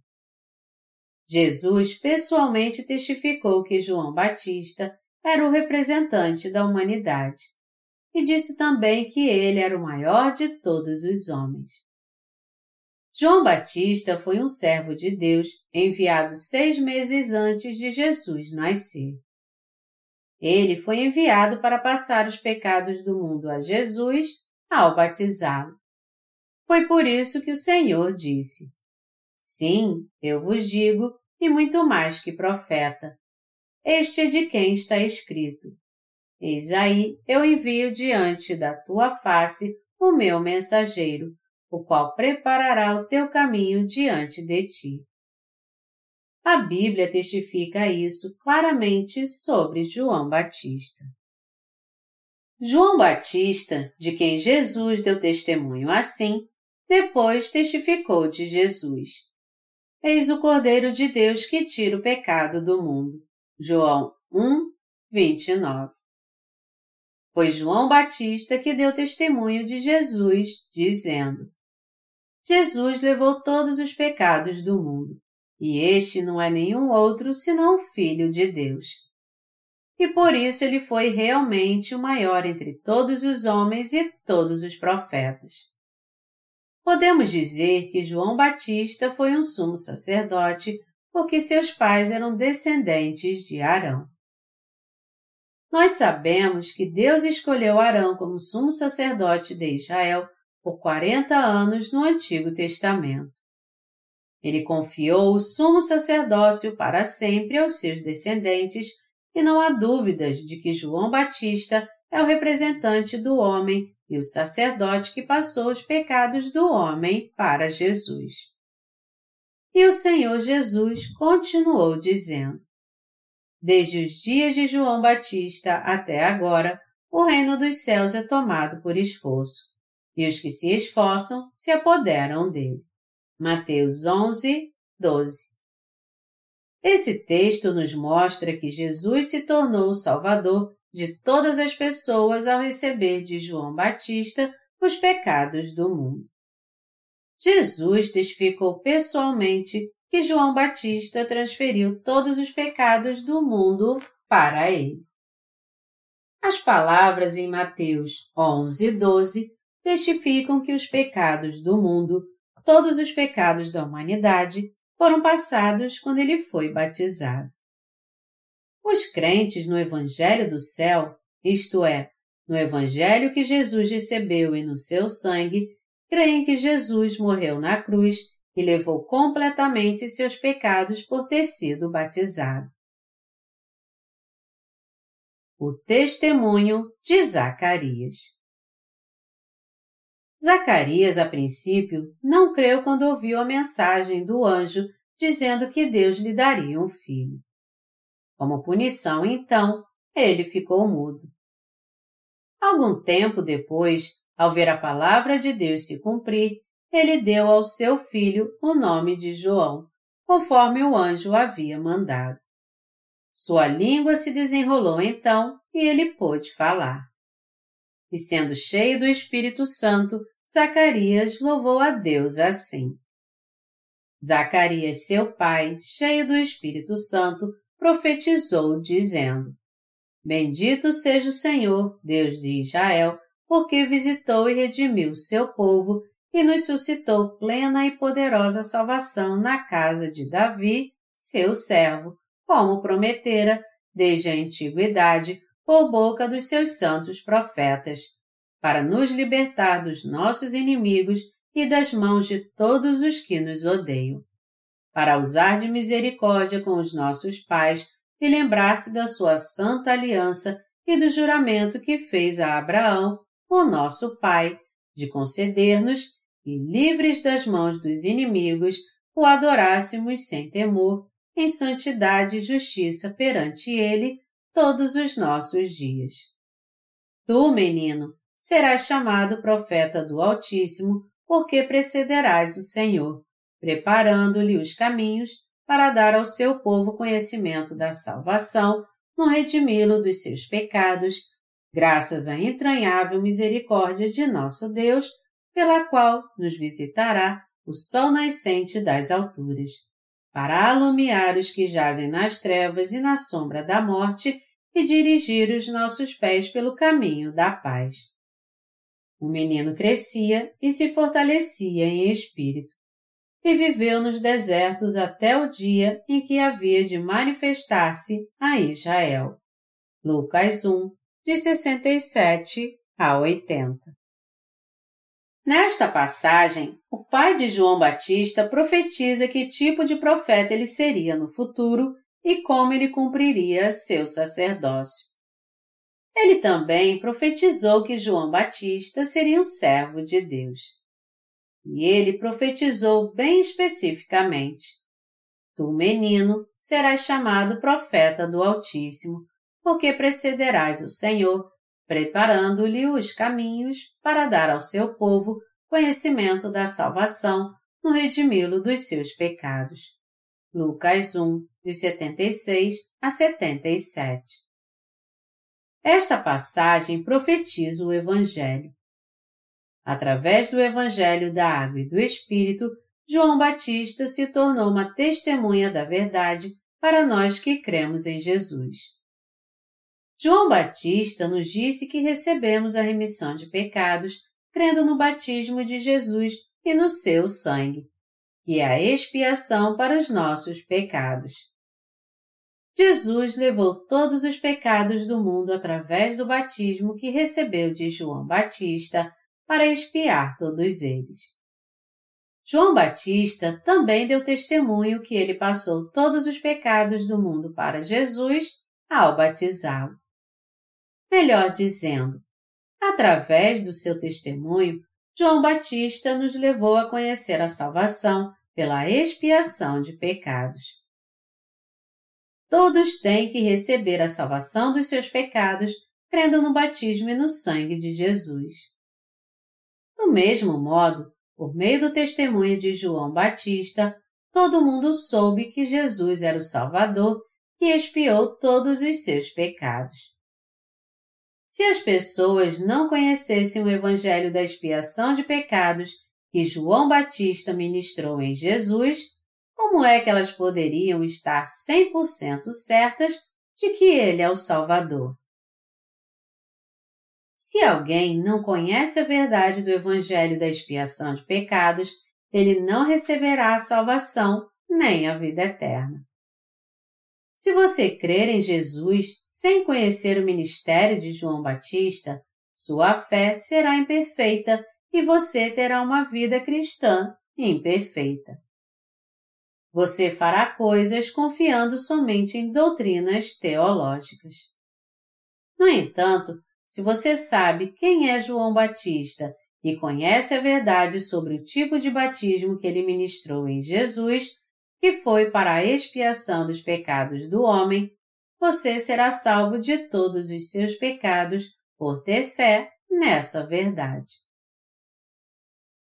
Jesus pessoalmente testificou que João Batista era o representante da humanidade e disse também que ele era o maior de todos os homens. João Batista foi um servo de Deus enviado seis meses antes de Jesus nascer. Ele foi enviado para passar os pecados do mundo a Jesus ao batizá-lo. Foi por isso que o Senhor disse: Sim, eu vos digo, e muito mais que profeta. Este é de quem está escrito: Eis aí eu envio diante da tua face o meu mensageiro, o qual preparará o teu caminho diante de ti. A Bíblia testifica isso claramente sobre João Batista. João Batista, de quem Jesus deu testemunho assim, depois testificou de Jesus. Eis o Cordeiro de Deus que tira o pecado do mundo. João 1, 29. Foi João Batista que deu testemunho de Jesus, dizendo: Jesus levou todos os pecados do mundo e este não é nenhum outro senão o Filho de Deus. E por isso ele foi realmente o maior entre todos os homens e todos os profetas. Podemos dizer que João Batista foi um sumo sacerdote porque seus pais eram descendentes de Arão. Nós sabemos que Deus escolheu Arão como sumo sacerdote de Israel por 40 anos no Antigo Testamento. Ele confiou o sumo sacerdócio para sempre aos seus descendentes e não há dúvidas de que João Batista é o representante do homem e o sacerdote que passou os pecados do homem para Jesus. E o Senhor Jesus continuou dizendo: Desde os dias de João Batista até agora, o reino dos céus é tomado por esforço, e os que se esforçam se apoderam dele. Mateus 11, 12. Esse texto nos mostra que Jesus se tornou o Salvador de todas as pessoas ao receber de João Batista os pecados do mundo. Jesus testificou pessoalmente que João Batista transferiu todos os pecados do mundo para ele. As palavras em Mateus 11, 12 testificam que os pecados do mundo todos os pecados da humanidade foram passados quando ele foi batizado. Os crentes no Evangelho do céu, isto é, no Evangelho que Jesus recebeu e no seu sangue, creem que Jesus morreu na cruz e levou completamente seus pecados por ter sido batizado. O testemunho de Zacarias Zacarias, a princípio, não creu quando ouviu a mensagem do anjo dizendo que Deus lhe daria um filho. Como punição, então, ele ficou mudo. Algum tempo depois, ao ver a palavra de Deus se cumprir, ele deu ao seu filho o nome de João, conforme o anjo havia mandado. Sua língua se desenrolou então e ele pôde falar. E sendo cheio do Espírito Santo, Zacarias louvou a Deus assim. Zacarias, seu pai, cheio do Espírito Santo, profetizou, dizendo: Bendito seja o Senhor, Deus de Israel, porque visitou e redimiu seu povo e nos suscitou plena e poderosa salvação na casa de Davi, seu servo, como prometera desde a antiguidade por boca dos seus santos profetas, para nos libertar dos nossos inimigos e das mãos de todos os que nos odeiam, para usar de misericórdia com os nossos pais e lembrar-se da sua santa aliança e do juramento que fez a Abraão, o nosso pai, de conceder-nos e livres das mãos dos inimigos, o adorássemos sem temor, em santidade e justiça perante Ele todos os nossos dias. Tu, menino, serás chamado profeta do Altíssimo, porque precederás o Senhor, preparando-lhe os caminhos para dar ao seu povo conhecimento da salvação, no redimi-lo dos seus pecados, graças à entranhável misericórdia de nosso Deus pela qual nos visitará o sol nascente das alturas, para alumiar os que jazem nas trevas e na sombra da morte e dirigir os nossos pés pelo caminho da paz. O menino crescia e se fortalecia em espírito, e viveu nos desertos até o dia em que havia de manifestar-se a Israel. Lucas 1, de 67 a 80. Nesta passagem, o pai de João Batista profetiza que tipo de profeta ele seria no futuro e como ele cumpriria seu sacerdócio. Ele também profetizou que João Batista seria um servo de Deus. E ele profetizou bem especificamente: Tu, menino, serás chamado profeta do Altíssimo, porque precederás o Senhor preparando-lhe os caminhos para dar ao seu povo conhecimento da salvação no redimi-lo dos seus pecados. Lucas 1, de 76 a 77. Esta passagem profetiza o Evangelho. Através do Evangelho da Água e do Espírito, João Batista se tornou uma testemunha da verdade para nós que cremos em Jesus. João Batista nos disse que recebemos a remissão de pecados crendo no batismo de Jesus e no seu sangue, que é a expiação para os nossos pecados. Jesus levou todos os pecados do mundo através do batismo que recebeu de João Batista para expiar todos eles. João Batista também deu testemunho que ele passou todos os pecados do mundo para Jesus ao batizá-lo. Melhor dizendo, através do seu testemunho, João Batista nos levou a conhecer a salvação pela expiação de pecados. Todos têm que receber a salvação dos seus pecados crendo no batismo e no sangue de Jesus. Do mesmo modo, por meio do testemunho de João Batista, todo mundo soube que Jesus era o Salvador que expiou todos os seus pecados. Se as pessoas não conhecessem o Evangelho da expiação de pecados que João Batista ministrou em Jesus, como é que elas poderiam estar 100% certas de que Ele é o Salvador? Se alguém não conhece a verdade do Evangelho da expiação de pecados, ele não receberá a salvação nem a vida eterna. Se você crer em Jesus sem conhecer o ministério de João Batista, sua fé será imperfeita e você terá uma vida cristã imperfeita. Você fará coisas confiando somente em doutrinas teológicas. No entanto, se você sabe quem é João Batista e conhece a verdade sobre o tipo de batismo que ele ministrou em Jesus, que foi para a expiação dos pecados do homem, você será salvo de todos os seus pecados por ter fé nessa verdade.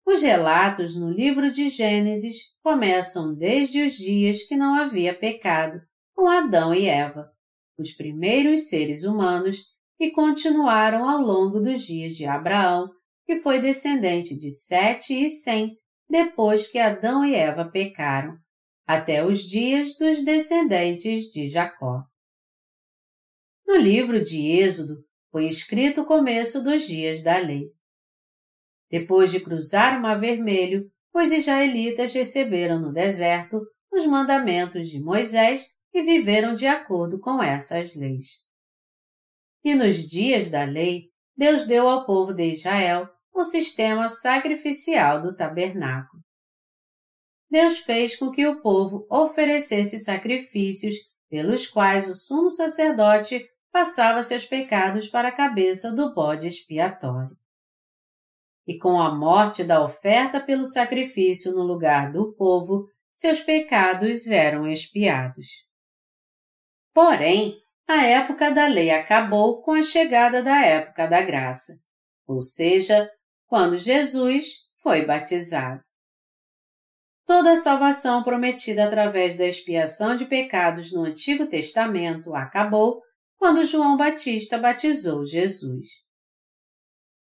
Os relatos no livro de Gênesis começam desde os dias que não havia pecado, com Adão e Eva, os primeiros seres humanos, e continuaram ao longo dos dias de Abraão, que foi descendente de Sete e Sem, depois que Adão e Eva pecaram, até os dias dos descendentes de Jacó. No livro de Êxodo foi escrito o começo dos dias da lei. Depois de cruzar o Mar Vermelho, os israelitas receberam no deserto os mandamentos de Moisés e viveram de acordo com essas leis. E nos dias da lei, Deus deu ao povo de Israel o sistema sacrificial do tabernáculo. Deus fez com que o povo oferecesse sacrifícios pelos quais o sumo sacerdote passava seus pecados para a cabeça do bode expiatório. E com a morte da oferta pelo sacrifício no lugar do povo, seus pecados eram expiados. Porém, a época da lei acabou com a chegada da época da graça, ou seja, quando Jesus foi batizado. Toda a salvação prometida através da expiação de pecados no Antigo Testamento acabou quando João Batista batizou Jesus.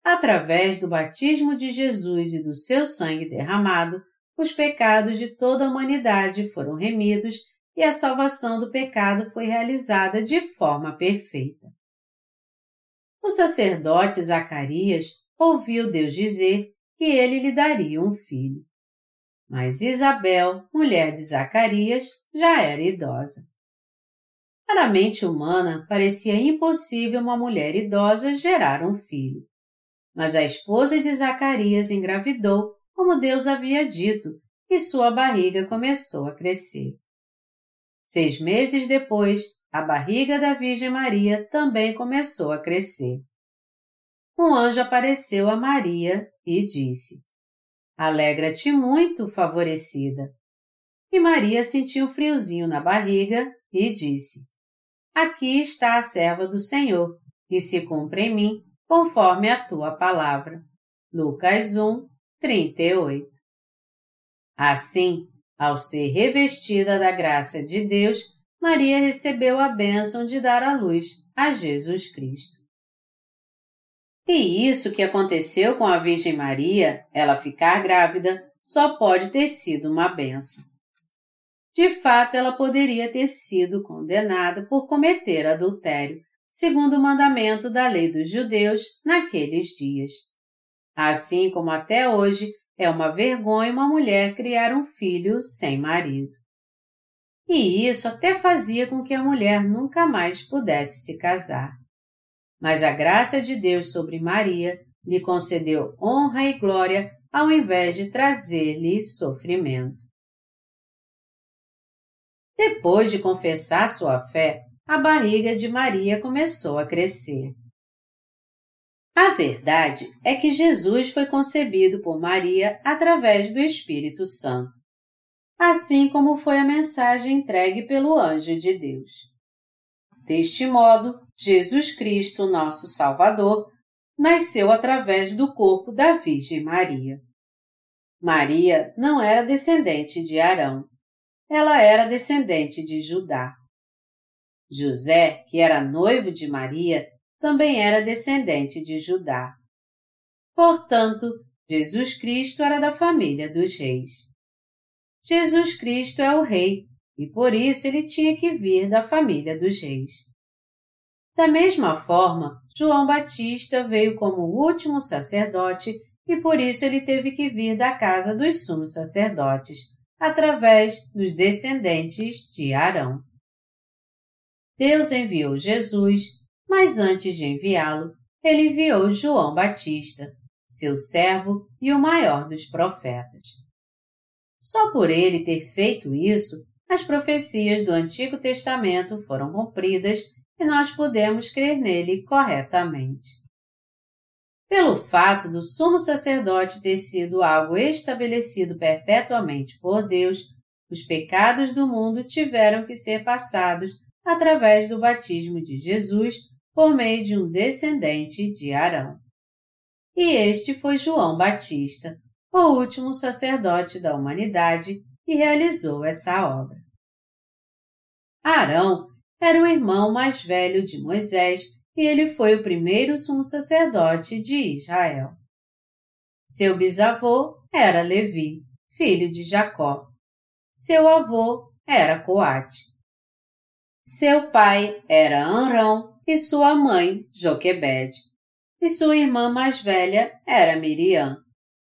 Através do batismo de Jesus e do seu sangue derramado, os pecados de toda a humanidade foram remidos e a salvação do pecado foi realizada de forma perfeita. O sacerdote Zacarias ouviu Deus dizer que ele lhe daria um filho. Mas Isabel, mulher de Zacarias, já era idosa. Para a mente humana, parecia impossível uma mulher idosa gerar um filho. Mas a esposa de Zacarias engravidou, como Deus havia dito, e sua barriga começou a crescer. Seis meses depois, a barriga da Virgem Maria também começou a crescer um anjo apareceu a Maria e disse: Alegra-te muito, favorecida. E Maria sentiu um friozinho na barriga e disse: Aqui está a serva do Senhor, e se cumpre em mim conforme a tua palavra. Lucas 1, 38. Assim, ao ser revestida da graça de Deus, Maria recebeu a bênção de dar à luz a Jesus Cristo. E isso que aconteceu com a Virgem Maria, ela ficar grávida, só pode ter sido uma benção. De fato, ela poderia ter sido condenada por cometer adultério, segundo o mandamento da lei dos judeus naqueles dias. Assim como até hoje é uma vergonha uma mulher criar um filho sem marido. E isso até fazia com que a mulher nunca mais pudesse se casar mas a graça de Deus sobre Maria lhe concedeu honra e glória ao invés de trazer-lhe sofrimento. Depois de confessar sua fé, a barriga de Maria começou a crescer. A verdade é que Jesus foi concebido por Maria através do Espírito Santo, assim como foi a mensagem entregue pelo anjo de Deus. Deste modo, Jesus Cristo, nosso Salvador, nasceu através do corpo da Virgem Maria. Maria não era descendente de Arão. Ela era descendente de Judá. José, que era noivo de Maria, também era descendente de Judá. Portanto, Jesus Cristo era da família dos reis. Jesus Cristo é o rei e por isso ele tinha que vir da família dos reis. Da mesma forma, João Batista veio como o último sacerdote e por isso ele teve que vir da casa dos sumos sacerdotes, através dos descendentes de Arão. Deus enviou Jesus, mas antes de enviá-lo, ele enviou João Batista, seu servo e o maior dos profetas. Só por ele ter feito isso, as profecias do Antigo Testamento foram cumpridas e nós podemos crer nele corretamente. Pelo fato do sumo sacerdote ter sido algo estabelecido perpetuamente por Deus, os pecados do mundo tiveram que ser passados através do batismo de Jesus por meio de um descendente de Arão. E este foi João Batista, o último sacerdote da humanidade, que realizou essa obra. Arão era o irmão mais velho de Moisés e ele foi o primeiro sumo sacerdote de Israel. Seu bisavô era Levi, filho de Jacó. Seu avô era Coate. Seu pai era Anrão e sua mãe Joquebede. E sua irmã mais velha era Miriam.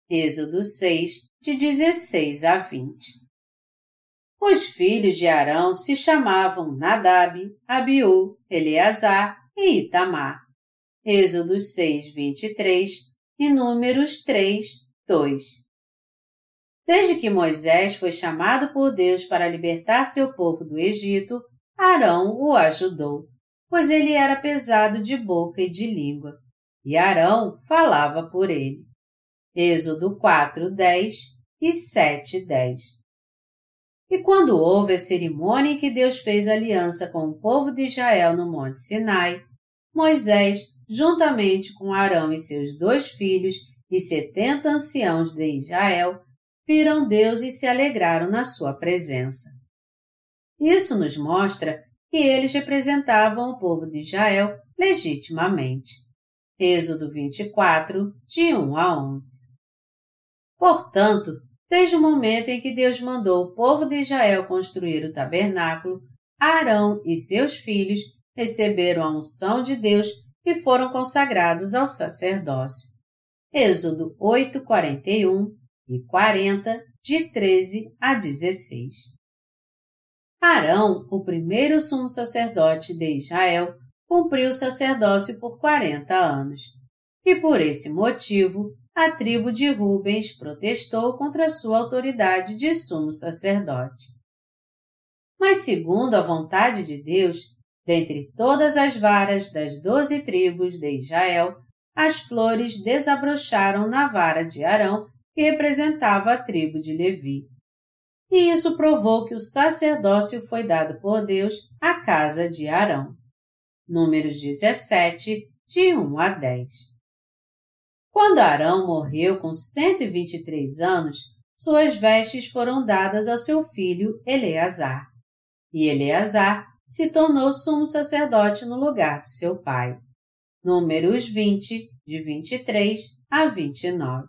Êxodo 6, de 16 a 20. Os filhos de Arão se chamavam Nadab, Abiú, Eleazar e Itamar. Êxodo 6, 23 e Números 3, 2. Desde que Moisés foi chamado por Deus para libertar seu povo do Egito, Arão o ajudou, pois ele era pesado de boca e de língua, e Arão falava por ele. Êxodo 4, 10 e 7, 10. E quando houve a cerimônia em que Deus fez aliança com o povo de Israel no Monte Sinai, Moisés, juntamente com Arão e seus dois filhos e setenta anciãos de Israel, viram Deus e se alegraram na sua presença. Isso nos mostra que eles representavam o povo de Israel legitimamente. Êxodo 24, de 1 a 11. Portanto, Desde o momento em que Deus mandou o povo de Israel construir o tabernáculo, Arão e seus filhos receberam a unção de Deus e foram consagrados ao sacerdócio. Êxodo 8, 41 e 40, de 13 a 16. Arão, o primeiro sumo sacerdote de Israel, cumpriu o sacerdócio por 40 anos. E por esse motivo, a tribo de Rubens protestou contra sua autoridade de sumo sacerdote. Mas, segundo a vontade de Deus, dentre todas as varas das doze tribos de Israel, as flores desabrocharam na vara de Arão, que representava a tribo de Levi. E isso provou que o sacerdócio foi dado por Deus à casa de Arão. Números 17, de 1 a 10. Quando Arão morreu com 123 anos, suas vestes foram dadas ao seu filho Eleazar. E Eleazar se tornou sumo sacerdote no lugar do seu pai. Números 20, de 23 a 29.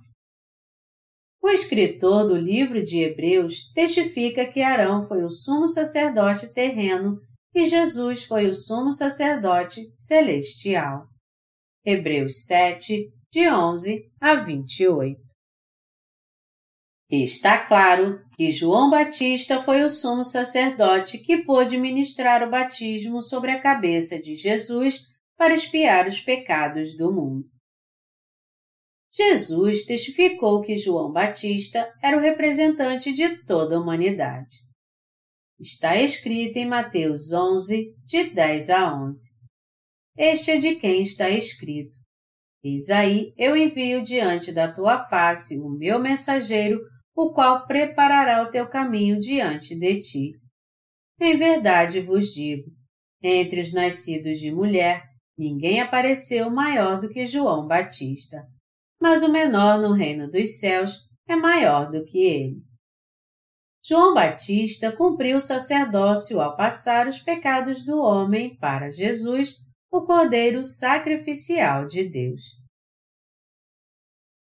O escritor do livro de Hebreus testifica que Arão foi o sumo sacerdote terreno e Jesus foi o sumo sacerdote celestial. Hebreus 7, de 11 a 28. Está claro que João Batista foi o sumo sacerdote que pôde ministrar o batismo sobre a cabeça de Jesus para expiar os pecados do mundo. Jesus testificou que João Batista era o representante de toda a humanidade. Está escrito em Mateus 11, de 10 a 11. Este é de quem está escrito: Eis aí eu envio diante da tua face o meu mensageiro, o qual preparará o teu caminho diante de ti. Em verdade vos digo, entre os nascidos de mulher, ninguém apareceu maior do que João Batista, mas o menor no reino dos céus é maior do que ele. João Batista cumpriu o sacerdócio ao passar os pecados do homem para Jesus o Cordeiro sacrificial de Deus.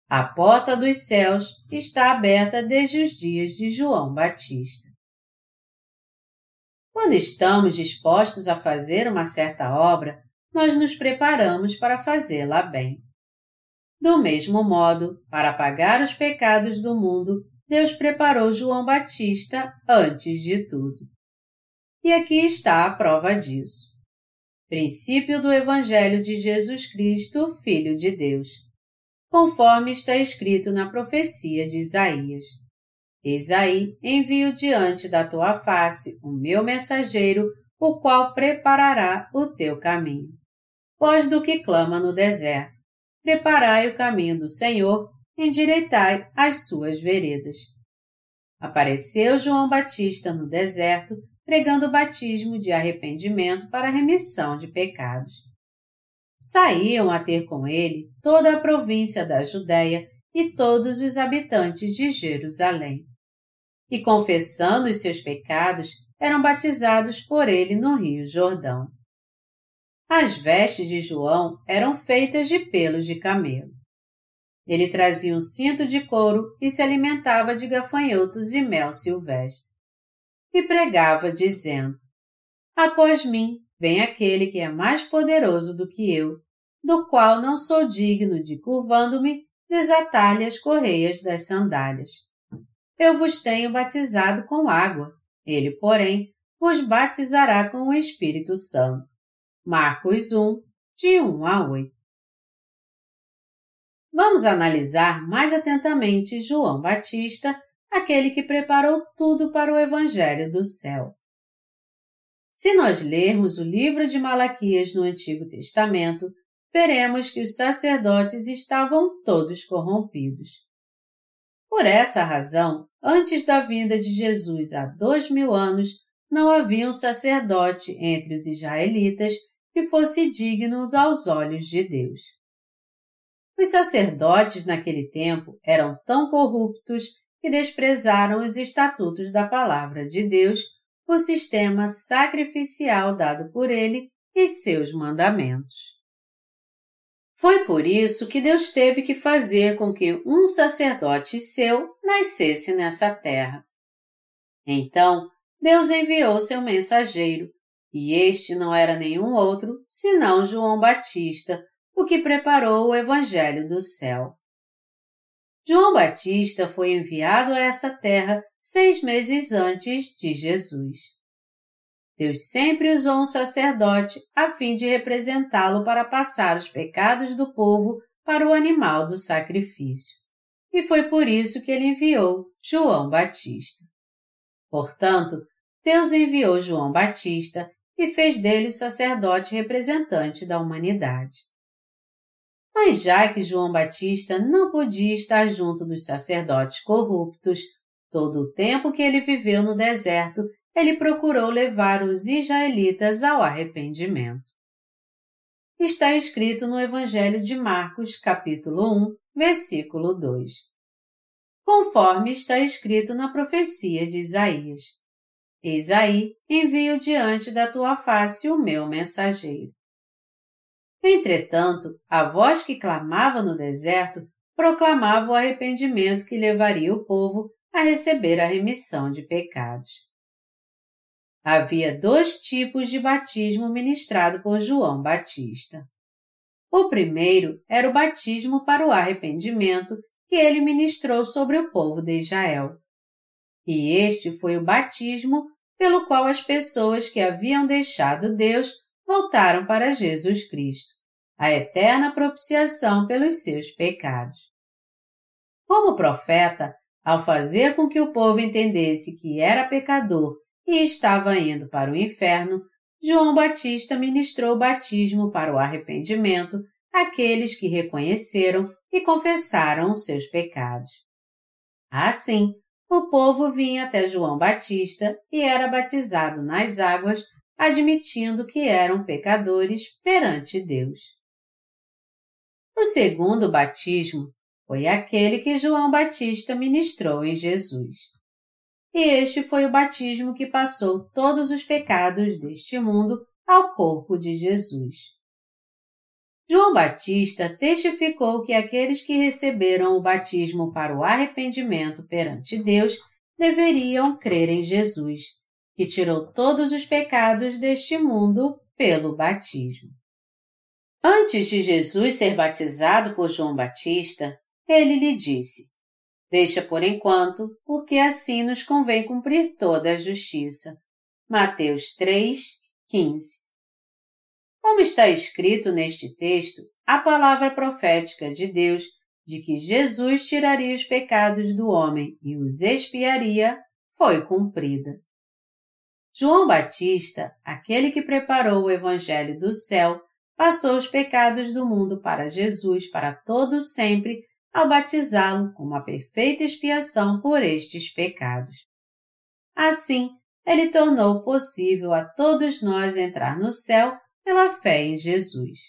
A porta dos céus está aberta desde os dias de João Batista. Quando estamos dispostos a fazer uma certa obra, nós nos preparamos para fazê-la bem. Do mesmo modo, para pagar os pecados do mundo, Deus preparou João Batista antes de tudo. E aqui está a prova disso princípio do Evangelho de Jesus Cristo, Filho de Deus. conforme está escrito na profecia de Isaías. Eis aí envio diante da tua face o meu mensageiro, o qual preparará o teu caminho. Pois do que clama no deserto, preparai o caminho do Senhor, endireitai as suas veredas. Apareceu João Batista no deserto, pregando o batismo de arrependimento para a remissão de pecados. Saíam a ter com ele toda a província da Judéia e todos os habitantes de Jerusalém. E confessando os seus pecados, eram batizados por ele no Rio Jordão. As vestes de João eram feitas de pelos de camelo. Ele trazia um cinto de couro e se alimentava de gafanhotos e mel silvestre. E pregava, dizendo: Após mim vem aquele que é mais poderoso do que eu, do qual não sou digno de, curvando-me, desatar-lhe as correias das sandálias. Eu vos tenho batizado com água, ele, porém, vos batizará com o Espírito Santo. Marcos 1, de 1 a 8. Vamos analisar mais atentamente João Batista, aquele que preparou tudo para o Evangelho do céu. Se nós lermos o livro de Malaquias no Antigo Testamento, veremos que os sacerdotes estavam todos corrompidos. Por essa razão, antes da vinda de Jesus há dois mil anos, não havia um sacerdote entre os israelitas que fosse digno aos olhos de Deus. Os sacerdotes naquele tempo eram tão corruptos que desprezaram os estatutos da palavra de Deus, o sistema sacrificial dado por ele e seus mandamentos. Foi por isso que Deus teve que fazer com que um sacerdote seu nascesse nessa terra. Então, Deus enviou seu mensageiro, e este não era nenhum outro senão João Batista, o que preparou o Evangelho do céu. João Batista foi enviado a essa terra seis meses antes de Jesus. Deus sempre usou um sacerdote a fim de representá-lo para passar os pecados do povo para o animal do sacrifício. E foi por isso que ele enviou João Batista. Portanto, Deus enviou João Batista e fez dele o sacerdote representante da humanidade. Mas já que João Batista não podia estar junto dos sacerdotes corruptos, todo o tempo que ele viveu no deserto, ele procurou levar os israelitas ao arrependimento. Está escrito no Evangelho de Marcos, capítulo 1, versículo 2. Conforme está escrito na profecia de Isaías: Eis aí, envio diante da tua face o meu mensageiro. Entretanto, a voz que clamava no deserto proclamava o arrependimento que levaria o povo a receber a remissão de pecados. Havia dois tipos de batismo ministrado por João Batista. O primeiro era o batismo para o arrependimento que ele ministrou sobre o povo de Israel. E este foi o batismo pelo qual as pessoas que haviam deixado Deus voltaram para Jesus Cristo, a eterna propiciação pelos seus pecados. Como profeta, ao fazer com que o povo entendesse que era pecador e estava indo para o inferno, João Batista ministrou o batismo para o arrependimento àqueles que reconheceram e confessaram os seus pecados. Assim, o povo vinha até João Batista e era batizado nas águas, admitindo que eram pecadores perante Deus. O segundo batismo foi aquele que João Batista ministrou em Jesus e este foi o batismo que passou todos os pecados deste mundo ao corpo de Jesus. João Batista testificou que aqueles que receberam o batismo para o arrependimento perante Deus deveriam crer em Jesus, que tirou todos os pecados deste mundo pelo batismo. Antes de Jesus ser batizado por João Batista, ele lhe disse: Deixa por enquanto, porque assim nos convém cumprir toda a justiça. Mateus 3, 15. Como está escrito neste texto, a palavra profética de Deus de que Jesus tiraria os pecados do homem e os expiaria foi cumprida. João Batista, aquele que preparou o Evangelho do céu, passou os pecados do mundo para Jesus para todo sempre ao batizá-lo com uma perfeita expiação por estes pecados. Assim, ele tornou possível a todos nós entrar no céu pela fé em Jesus.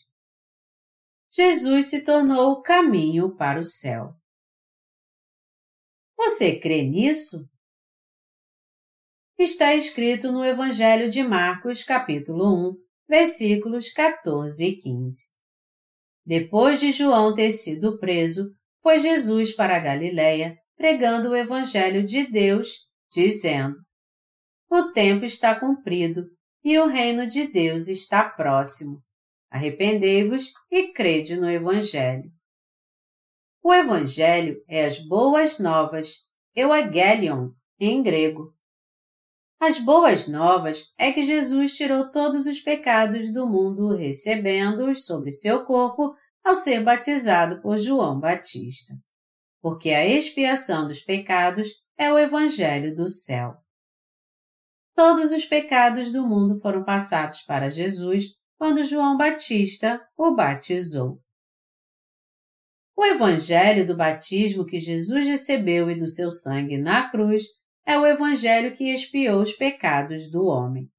Jesus se tornou o caminho para o céu. Você crê nisso? Está escrito no Evangelho de Marcos, capítulo 1, versículos 14 e 15. Depois de João ter sido preso, foi Jesus para a Galiléia, pregando o Evangelho de Deus, dizendo: O tempo está cumprido e o reino de Deus está próximo. Arrependei-vos e crede no Evangelho. O Evangelho é as boas novas, euagelion, em grego. As boas novas é que Jesus tirou todos os pecados do mundo recebendo-os sobre seu corpo ao ser batizado por João Batista. Porque a expiação dos pecados é o Evangelho do céu. Todos os pecados do mundo foram passados para Jesus quando João Batista o batizou. O Evangelho do batismo que Jesus recebeu e do seu sangue na cruz é o Evangelho que expiou os pecados do homem.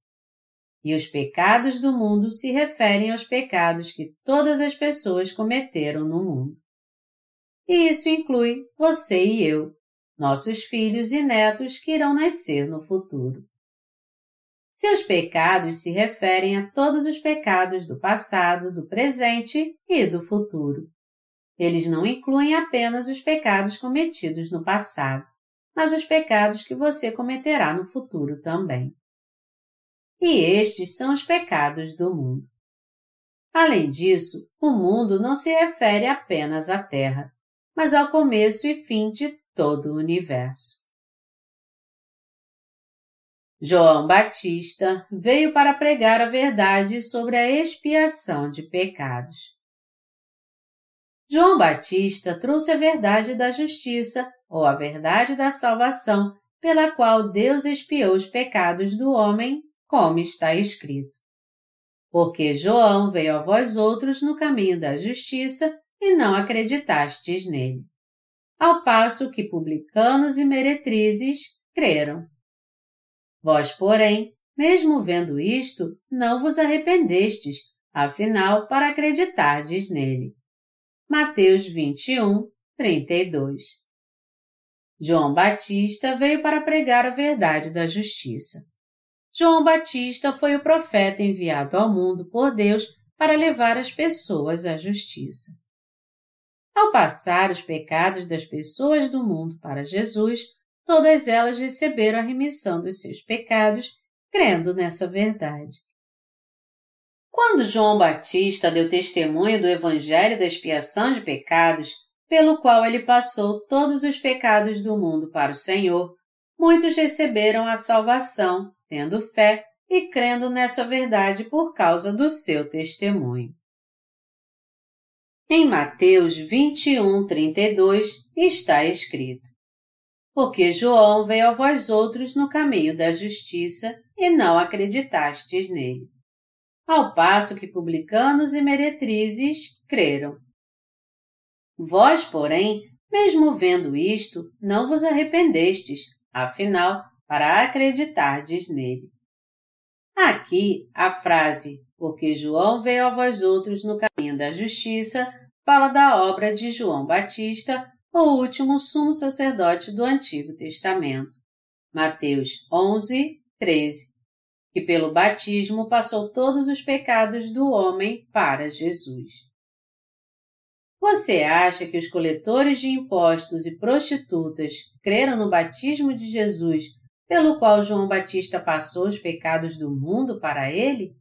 E os pecados do mundo se referem aos pecados que todas as pessoas cometeram no mundo. E isso inclui você e eu, nossos filhos e netos que irão nascer no futuro. Seus pecados se referem a todos os pecados do passado, do presente e do futuro. Eles não incluem apenas os pecados cometidos no passado, mas os pecados que você cometerá no futuro também. E estes são os pecados do mundo. Além disso, o mundo não se refere apenas à Terra, mas ao começo e fim de todo o universo. João Batista veio para pregar a verdade sobre a expiação de pecados. João Batista trouxe a verdade da justiça ou a verdade da salvação, pela qual Deus expiou os pecados do homem, como está escrito. Porque João veio a vós outros no caminho da justiça e não acreditastes nele. Ao passo que publicanos e meretrizes creram. Vós, porém, mesmo vendo isto, não vos arrependestes, afinal, para acreditardes nele. Mateus 21, 32 João Batista veio para pregar a verdade da justiça. João Batista foi o profeta enviado ao mundo por Deus para levar as pessoas à justiça. Ao passar os pecados das pessoas do mundo para Jesus, todas elas receberam a remissão dos seus pecados, crendo nessa verdade. Quando João Batista deu testemunho do Evangelho da expiação de pecados, pelo qual ele passou todos os pecados do mundo para o Senhor, muitos receberam a salvação, tendo fé e crendo nessa verdade por causa do seu testemunho. Em Mateus 21, 32 está escrito: porque João veio a vós outros no caminho da justiça e não acreditastes nele. Ao passo que publicanos e meretrizes creram. Vós, porém, mesmo vendo isto, não vos arrependestes, afinal, para acreditardes nele. Aqui, a frase, porque João veio a vós outros no caminho da justiça, fala da obra de João Batista o último sumo sacerdote do Antigo Testamento. Mateus 11, 13. Que pelo batismo passou todos os pecados do homem para Jesus. Você acha que os coletores de impostos e prostitutas creram no batismo de Jesus, pelo qual João Batista passou os pecados do mundo para ele?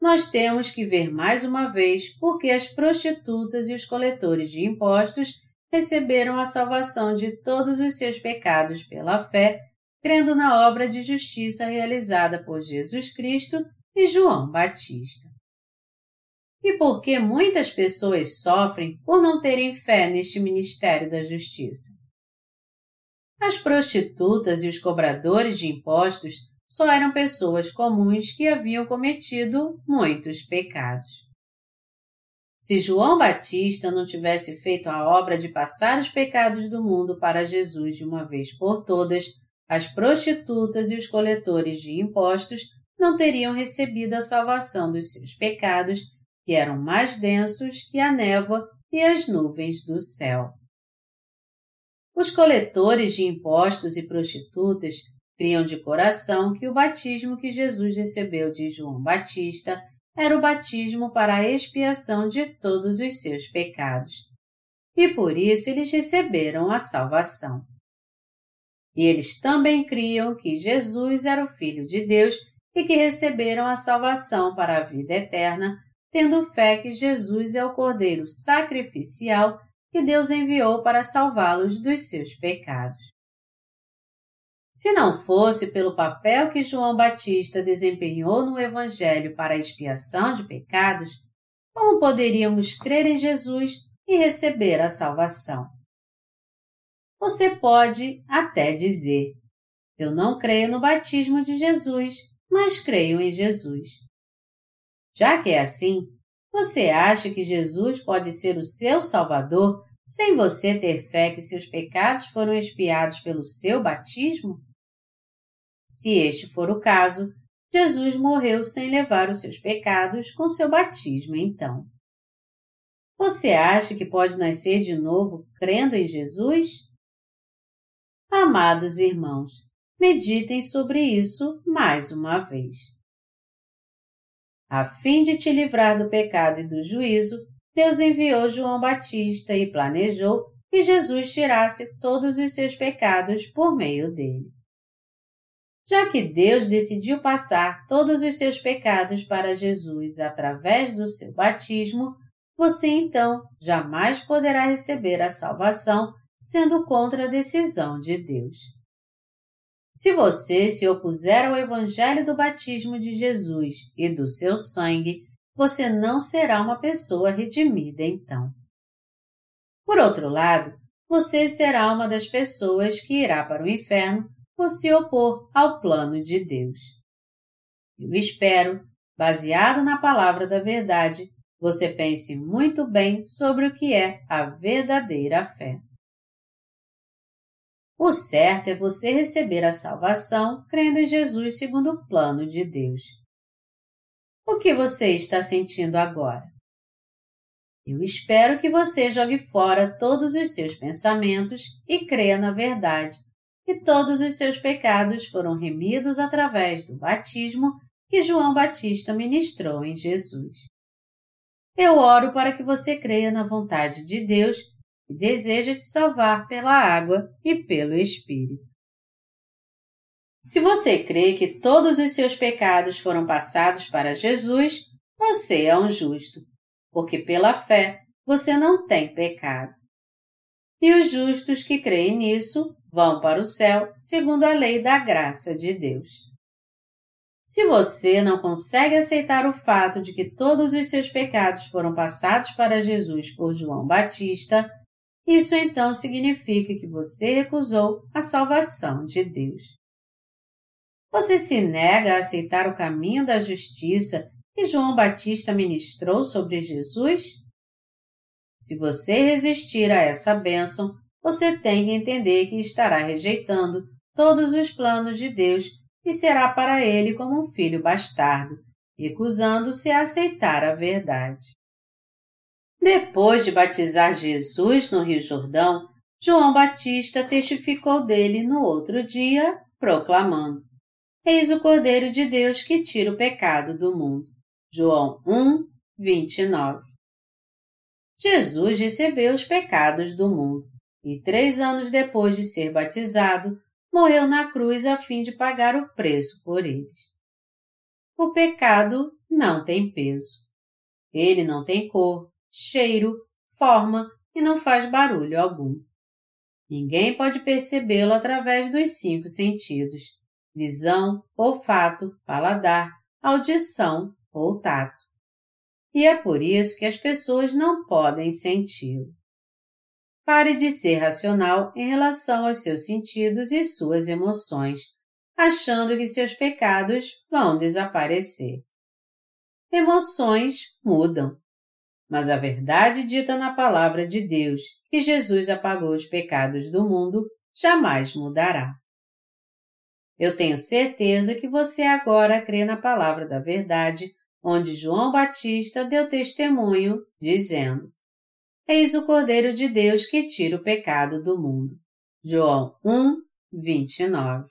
nós temos que ver mais uma vez porque as prostitutas e os coletores de impostos receberam a salvação de todos os seus pecados pela fé, crendo na obra de justiça realizada por Jesus Cristo e João Batista. E por que muitas pessoas sofrem por não terem fé neste ministério da justiça. As prostitutas e os cobradores de impostos só eram pessoas comuns que haviam cometido muitos pecados. Se João Batista não tivesse feito a obra de passar os pecados do mundo para Jesus de uma vez por todas, as prostitutas e os coletores de impostos não teriam recebido a salvação dos seus pecados, que eram mais densos que a névoa e as nuvens do céu. Os coletores de impostos e prostitutas criam de coração que o batismo que Jesus recebeu de João Batista era o batismo para a expiação de todos os seus pecados. E por isso eles receberam a salvação. E eles também criam que Jesus era o Filho de Deus e que receberam a salvação para a vida eterna, tendo fé que Jesus é o Cordeiro sacrificial que Deus enviou para salvá-los dos seus pecados. Se não fosse pelo papel que João Batista desempenhou no Evangelho para a expiação de pecados, como poderíamos crer em Jesus e receber a salvação? Você pode até dizer: Eu não creio no batismo de Jesus, mas creio em Jesus. Já que é assim, você acha que Jesus pode ser o seu Salvador sem você ter fé que seus pecados foram expiados pelo seu batismo? Se este for o caso, Jesus morreu sem levar os seus pecados com seu batismo, então. Você acha que pode nascer de novo crendo em Jesus? Amados irmãos, meditem sobre isso mais uma vez. A fim de te livrar do pecado e do juízo, Deus enviou João Batista e planejou que Jesus tirasse todos os seus pecados por meio dele. Já que Deus decidiu passar todos os seus pecados para Jesus através do seu batismo, você então jamais poderá receber a salvação sendo contra a decisão de Deus. Se você se opuser ao Evangelho do batismo de Jesus e do seu sangue, você não será uma pessoa redimida então. Por outro lado, você será uma das pessoas que irá para o inferno por se opor ao plano de Deus. Eu espero, baseado na palavra da verdade, você pense muito bem sobre o que é a verdadeira fé. O certo é você receber a salvação crendo em Jesus segundo o plano de Deus. O que você está sentindo agora? Eu espero que você jogue fora todos os seus pensamentos e creia na verdade que todos os seus pecados foram remidos através do batismo que João Batista ministrou em Jesus. Eu oro para que você creia na vontade de Deus e deseja te salvar pela água e pelo Espírito. Se você crê que todos os seus pecados foram passados para Jesus, você é um justo, porque pela fé você não tem pecado. E os justos que creem nisso vão para o céu segundo a lei da graça de Deus. Se você não consegue aceitar o fato de que todos os seus pecados foram passados para Jesus por João Batista, isso então significa que você recusou a salvação de Deus. Você se nega a aceitar o caminho da justiça que João Batista ministrou sobre Jesus? Se você resistir a essa bênção, você tem que entender que estará rejeitando todos os planos de Deus e será para ele como um filho bastardo, recusando-se a aceitar a verdade. Depois de batizar Jesus no Rio Jordão, João Batista testificou dele no outro dia, proclamando: Eis o Cordeiro de Deus que tira o pecado do mundo. João 1, 29. Jesus recebeu os pecados do mundo e três anos depois de ser batizado, morreu na cruz a fim de pagar o preço por eles. O pecado não tem peso. Ele não tem cor, cheiro, forma e não faz barulho algum. Ninguém pode percebê-lo através dos cinco sentidos: visão, olfato, paladar, audição ou tato. e é por isso que as pessoas não podem senti-lo. Pare de ser racional em relação aos seus sentidos e suas emoções, achando que seus pecados vão desaparecer. Emoções mudam, mas a verdade dita na palavra de Deus, que Jesus apagou os pecados do mundo, jamais mudará. Eu tenho certeza que você agora crê na palavra da verdade, onde João Batista deu testemunho, dizendo: Eis o Cordeiro de Deus que tira o pecado do mundo. João 1, 29.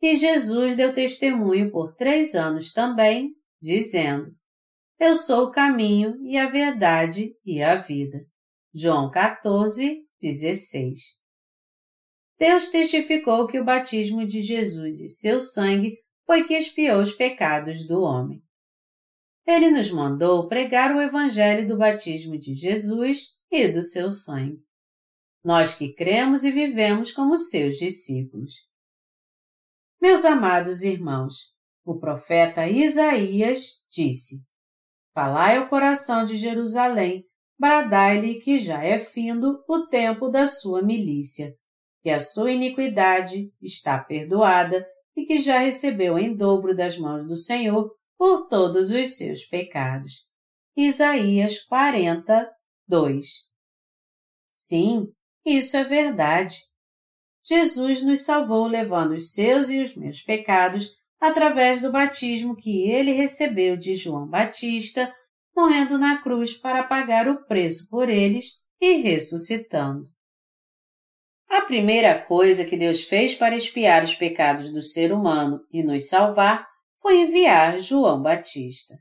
E Jesus deu testemunho por três anos também, dizendo: Eu sou o caminho e a verdade e a vida. João 14, 16. Deus testificou que o batismo de Jesus e seu sangue foi que expiou os pecados do homem. Ele nos mandou pregar o Evangelho do batismo de Jesus e do seu sangue. Nós que cremos e vivemos como seus discípulos. Meus amados irmãos, o profeta Isaías disse: Falai ao coração de Jerusalém, bradai-lhe que já é findo o tempo da sua milícia, que a sua iniquidade está perdoada e que já recebeu em dobro das mãos do Senhor por todos os seus pecados. Isaías 40, 2 Sim, isso é verdade. Jesus nos salvou levando os seus e os meus pecados através do batismo que ele recebeu de João Batista, morrendo na cruz para pagar o preço por eles e ressuscitando. A primeira coisa que Deus fez para expiar os pecados do ser humano e nos salvar foi enviar João Batista.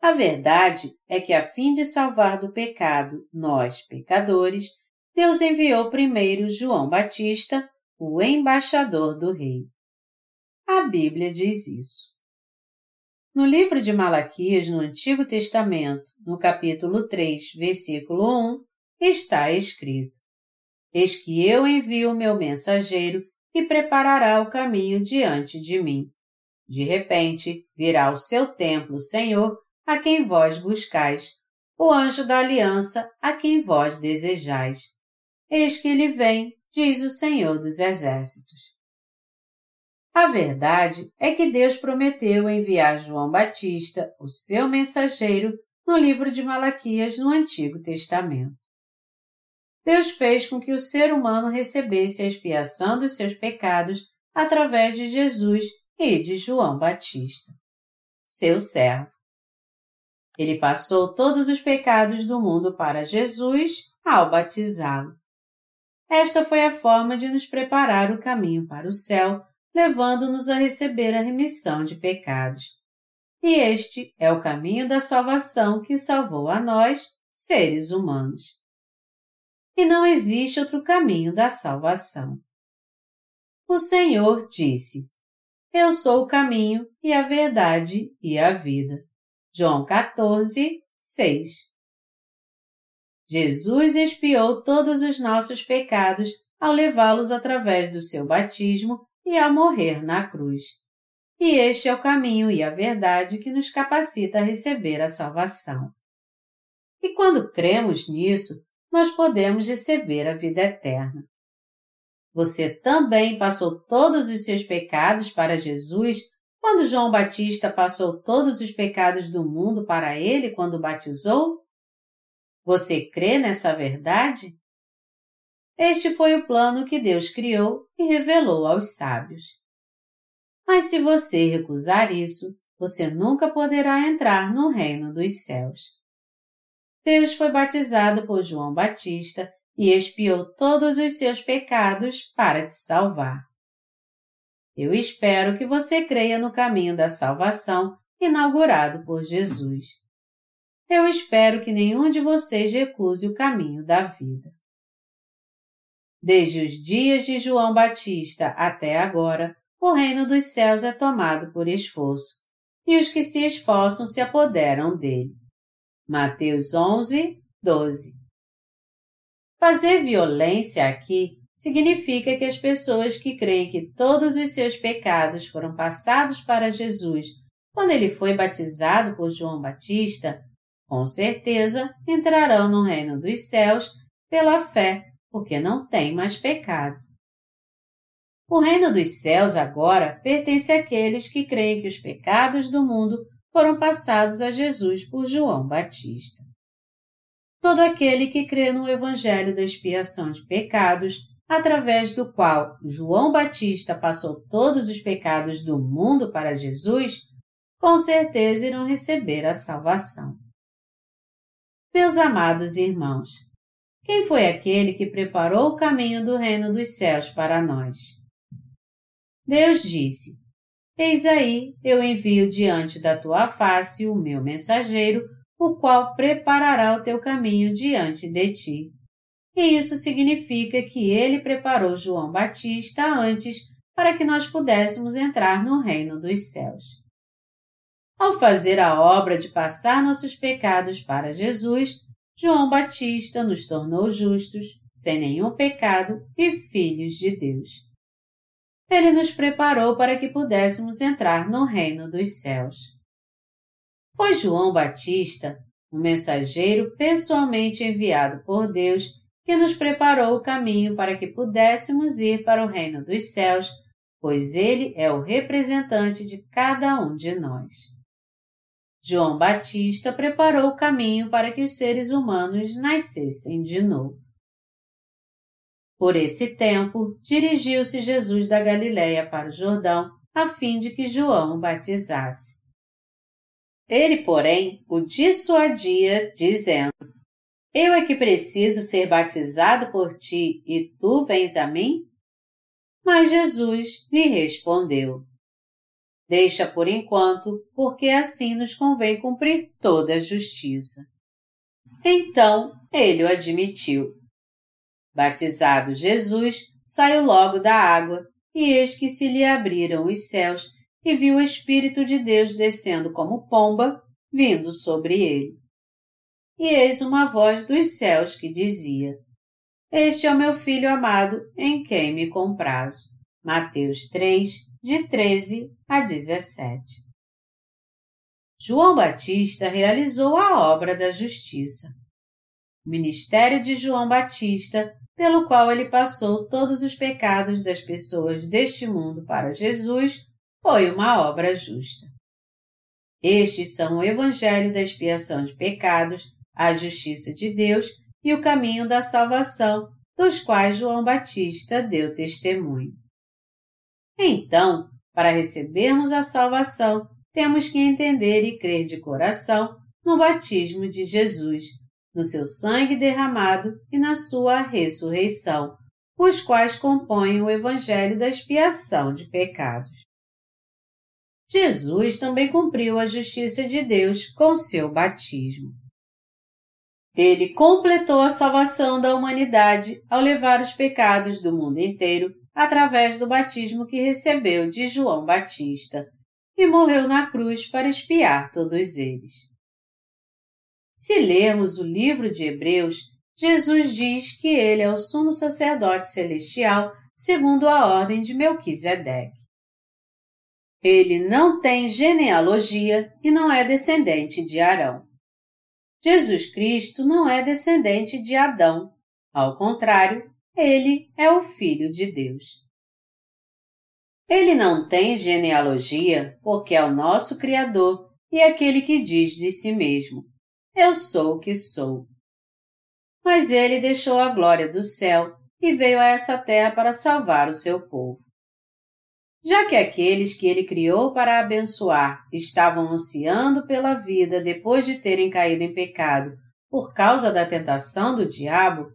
A verdade é que, a fim de salvar do pecado nós, pecadores, Deus enviou primeiro João Batista, o embaixador do Rei. A Bíblia diz isso. No livro de Malaquias, no Antigo Testamento, no capítulo 3, versículo 1, está escrito: Eis que eu envio o meu mensageiro e preparará o caminho diante de mim. De repente, virá o seu templo, Senhor, a quem vós buscais, o anjo da aliança, a quem vós desejais. Eis que ele vem, diz o Senhor dos Exércitos. A verdade é que Deus prometeu enviar João Batista, o seu mensageiro, no livro de Malaquias no Antigo Testamento. Deus fez com que o ser humano recebesse a expiação dos seus pecados através de Jesus e de João Batista, seu servo. Ele passou todos os pecados do mundo para Jesus ao batizá-lo. Esta foi a forma de nos preparar o caminho para o céu, levando-nos a receber a remissão de pecados. E este é o caminho da salvação que salvou a nós, seres humanos. E não existe outro caminho da salvação. O Senhor disse: Eu sou o caminho e a verdade e a vida. João 14, 6 Jesus expiou todos os nossos pecados ao levá-los através do seu batismo e ao morrer na cruz. E este é o caminho e a verdade que nos capacita a receber a salvação. E quando cremos nisso, nós podemos receber a vida eterna. Você também passou todos os seus pecados para Jesus quando João Batista passou todos os pecados do mundo para ele quando batizou? Você crê nessa verdade? Este foi o plano que Deus criou e revelou aos sábios. Mas se você recusar isso, você nunca poderá entrar no reino dos céus. Deus foi batizado por João Batista e expiou todos os seus pecados para te salvar. Eu espero que você creia no caminho da salvação inaugurado por Jesus eu espero que nenhum de vocês recuse o caminho da vida. Desde os dias de João Batista até agora, o reino dos céus é tomado por esforço, e os que se esforçam se apoderam dele. Mateus 11, 12. Fazer violência aqui significa que as pessoas que creem que todos os seus pecados foram passados para Jesus quando ele foi batizado por João Batista, com certeza entrarão no reino dos céus pela fé, porque não tem mais pecado. O reino dos céus agora pertence àqueles que creem que os pecados do mundo foram passados a Jesus por João Batista. Todo aquele que crê no Evangelho da expiação de pecados, através do qual João Batista passou todos os pecados do mundo para Jesus, com certeza irão receber a salvação. Meus amados irmãos, quem foi aquele que preparou o caminho do reino dos céus para nós? Deus disse: Eis aí, eu envio diante da tua face o meu mensageiro, o qual preparará o teu caminho diante de ti. E isso significa que ele preparou João Batista antes para que nós pudéssemos entrar no reino dos céus. Ao fazer a obra de passar nossos pecados para Jesus, João Batista nos tornou justos, sem nenhum pecado e filhos de Deus ele nos preparou para que pudéssemos entrar no reino dos céus. Foi João Batista, um mensageiro pessoalmente enviado por Deus, que nos preparou o caminho para que pudéssemos ir para o reino dos céus, pois ele é o representante de cada um de nós. João Batista preparou o caminho para que os seres humanos nascessem de novo. Por esse tempo, dirigiu-se Jesus da Galiléia para o Jordão, a fim de que João o batizasse. Ele, porém, o dissuadia, dizendo: Eu é que preciso ser batizado por ti e tu vens a mim? Mas Jesus lhe respondeu: Deixa por enquanto, porque assim nos convém cumprir toda a justiça. Então ele o admitiu. Batizado Jesus, saiu logo da água, e eis que se lhe abriram os céus, e viu o Espírito de Deus descendo como pomba, vindo sobre ele. E eis uma voz dos céus que dizia: Este é o meu filho amado, em quem me comprazo. Mateus 3, de 13 a 17. João Batista realizou a obra da justiça. O ministério de João Batista pelo qual ele passou todos os pecados das pessoas deste mundo para Jesus, foi uma obra justa. Estes são o Evangelho da expiação de pecados, a justiça de Deus e o caminho da salvação, dos quais João Batista deu testemunho. Então, para recebermos a salvação, temos que entender e crer de coração no batismo de Jesus, no seu sangue derramado e na sua ressurreição, os quais compõem o Evangelho da expiação de pecados. Jesus também cumpriu a justiça de Deus com seu batismo. Ele completou a salvação da humanidade ao levar os pecados do mundo inteiro através do batismo que recebeu de João Batista e morreu na cruz para expiar todos eles. Se lermos o livro de Hebreus, Jesus diz que ele é o sumo sacerdote celestial segundo a ordem de Melquisedeque. Ele não tem genealogia e não é descendente de Arão. Jesus Cristo não é descendente de Adão. Ao contrário, ele é o Filho de Deus. Ele não tem genealogia porque é o nosso Criador e aquele que diz de si mesmo: eu sou o que sou. Mas ele deixou a glória do céu e veio a essa terra para salvar o seu povo. Já que aqueles que ele criou para abençoar estavam ansiando pela vida depois de terem caído em pecado por causa da tentação do diabo,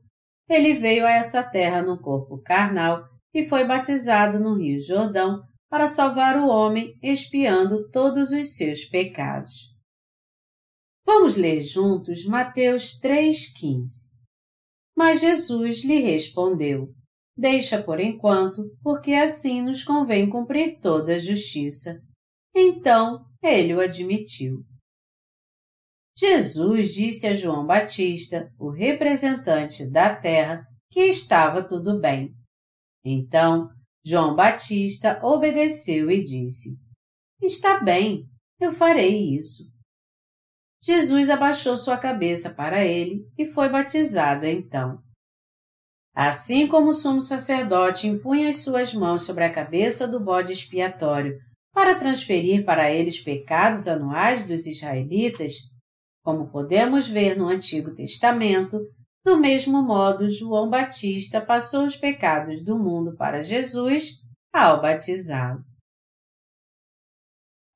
ele veio a essa terra no corpo carnal e foi batizado no Rio Jordão para salvar o homem expiando todos os seus pecados. Vamos ler juntos Mateus 3,15. Mas Jesus lhe respondeu: Deixa por enquanto, porque assim nos convém cumprir toda a justiça. Então ele o admitiu. Jesus disse a João Batista, o representante da terra, que estava tudo bem. Então, João Batista obedeceu e disse: Está bem, eu farei isso. Jesus abaixou sua cabeça para ele e foi batizado então. Assim como o sumo sacerdote impunha as suas mãos sobre a cabeça do bode expiatório para transferir para ele os pecados anuais dos israelitas, como podemos ver no Antigo Testamento, do mesmo modo João Batista passou os pecados do mundo para Jesus ao batizá-lo.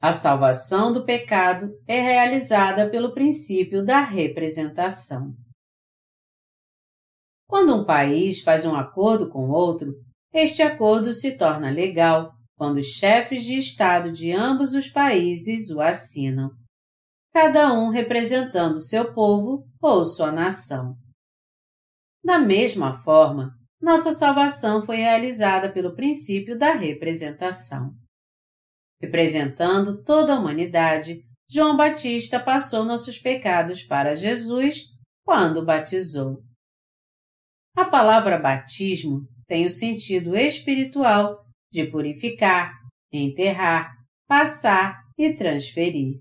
A salvação do pecado é realizada pelo princípio da representação. Quando um país faz um acordo com outro, este acordo se torna legal quando os chefes de Estado de ambos os países o assinam, cada um representando seu povo ou sua nação. Da mesma forma, nossa salvação foi realizada pelo princípio da representação. Representando toda a humanidade, João Batista passou nossos pecados para Jesus quando batizou. A palavra batismo tem o sentido espiritual de purificar, enterrar, passar e transferir.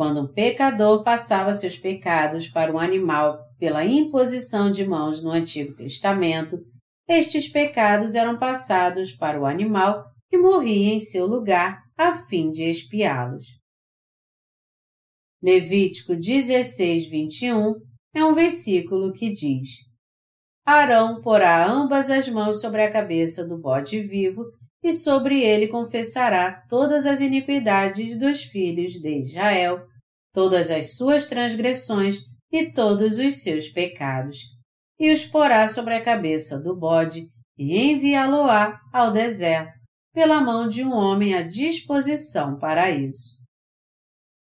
Quando um pecador passava seus pecados para um animal pela imposição de mãos no Antigo Testamento, estes pecados eram passados para o animal que morria em seu lugar a fim de expiá-los. Levítico 16, 21 é um versículo que diz: Arão porá ambas as mãos sobre a cabeça do bode vivo e sobre ele confessará todas as iniquidades dos filhos de Israel, todas as suas transgressões e todos os seus pecados, e os porá sobre a cabeça do bode e enviá-lo-á ao deserto pela mão de um homem à disposição para isso.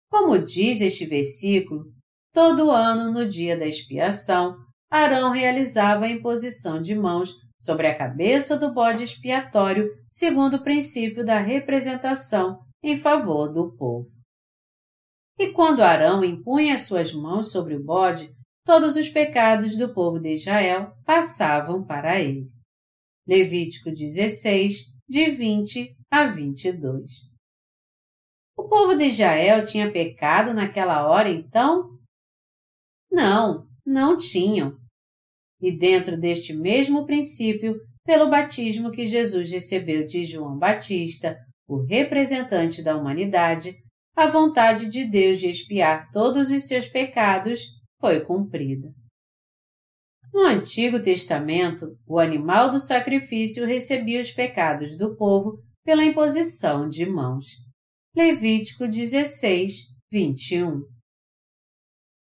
Como diz este versículo, todo ano no dia da expiação, Arão realizava a imposição de mãos sobre a cabeça do bode expiatório, segundo o princípio da representação em favor do povo. E quando Arão impunha suas mãos sobre o bode, todos os pecados do povo de Israel passavam para ele. Levítico 16, de 20 a 22. O povo de Israel tinha pecado naquela hora, então? Não, não tinham. E dentro deste mesmo princípio, pelo batismo que Jesus recebeu de João Batista, o representante da humanidade, a vontade de Deus de expiar todos os seus pecados foi cumprida. No Antigo Testamento, o animal do sacrifício recebia os pecados do povo pela imposição de mãos. Levítico 16, 21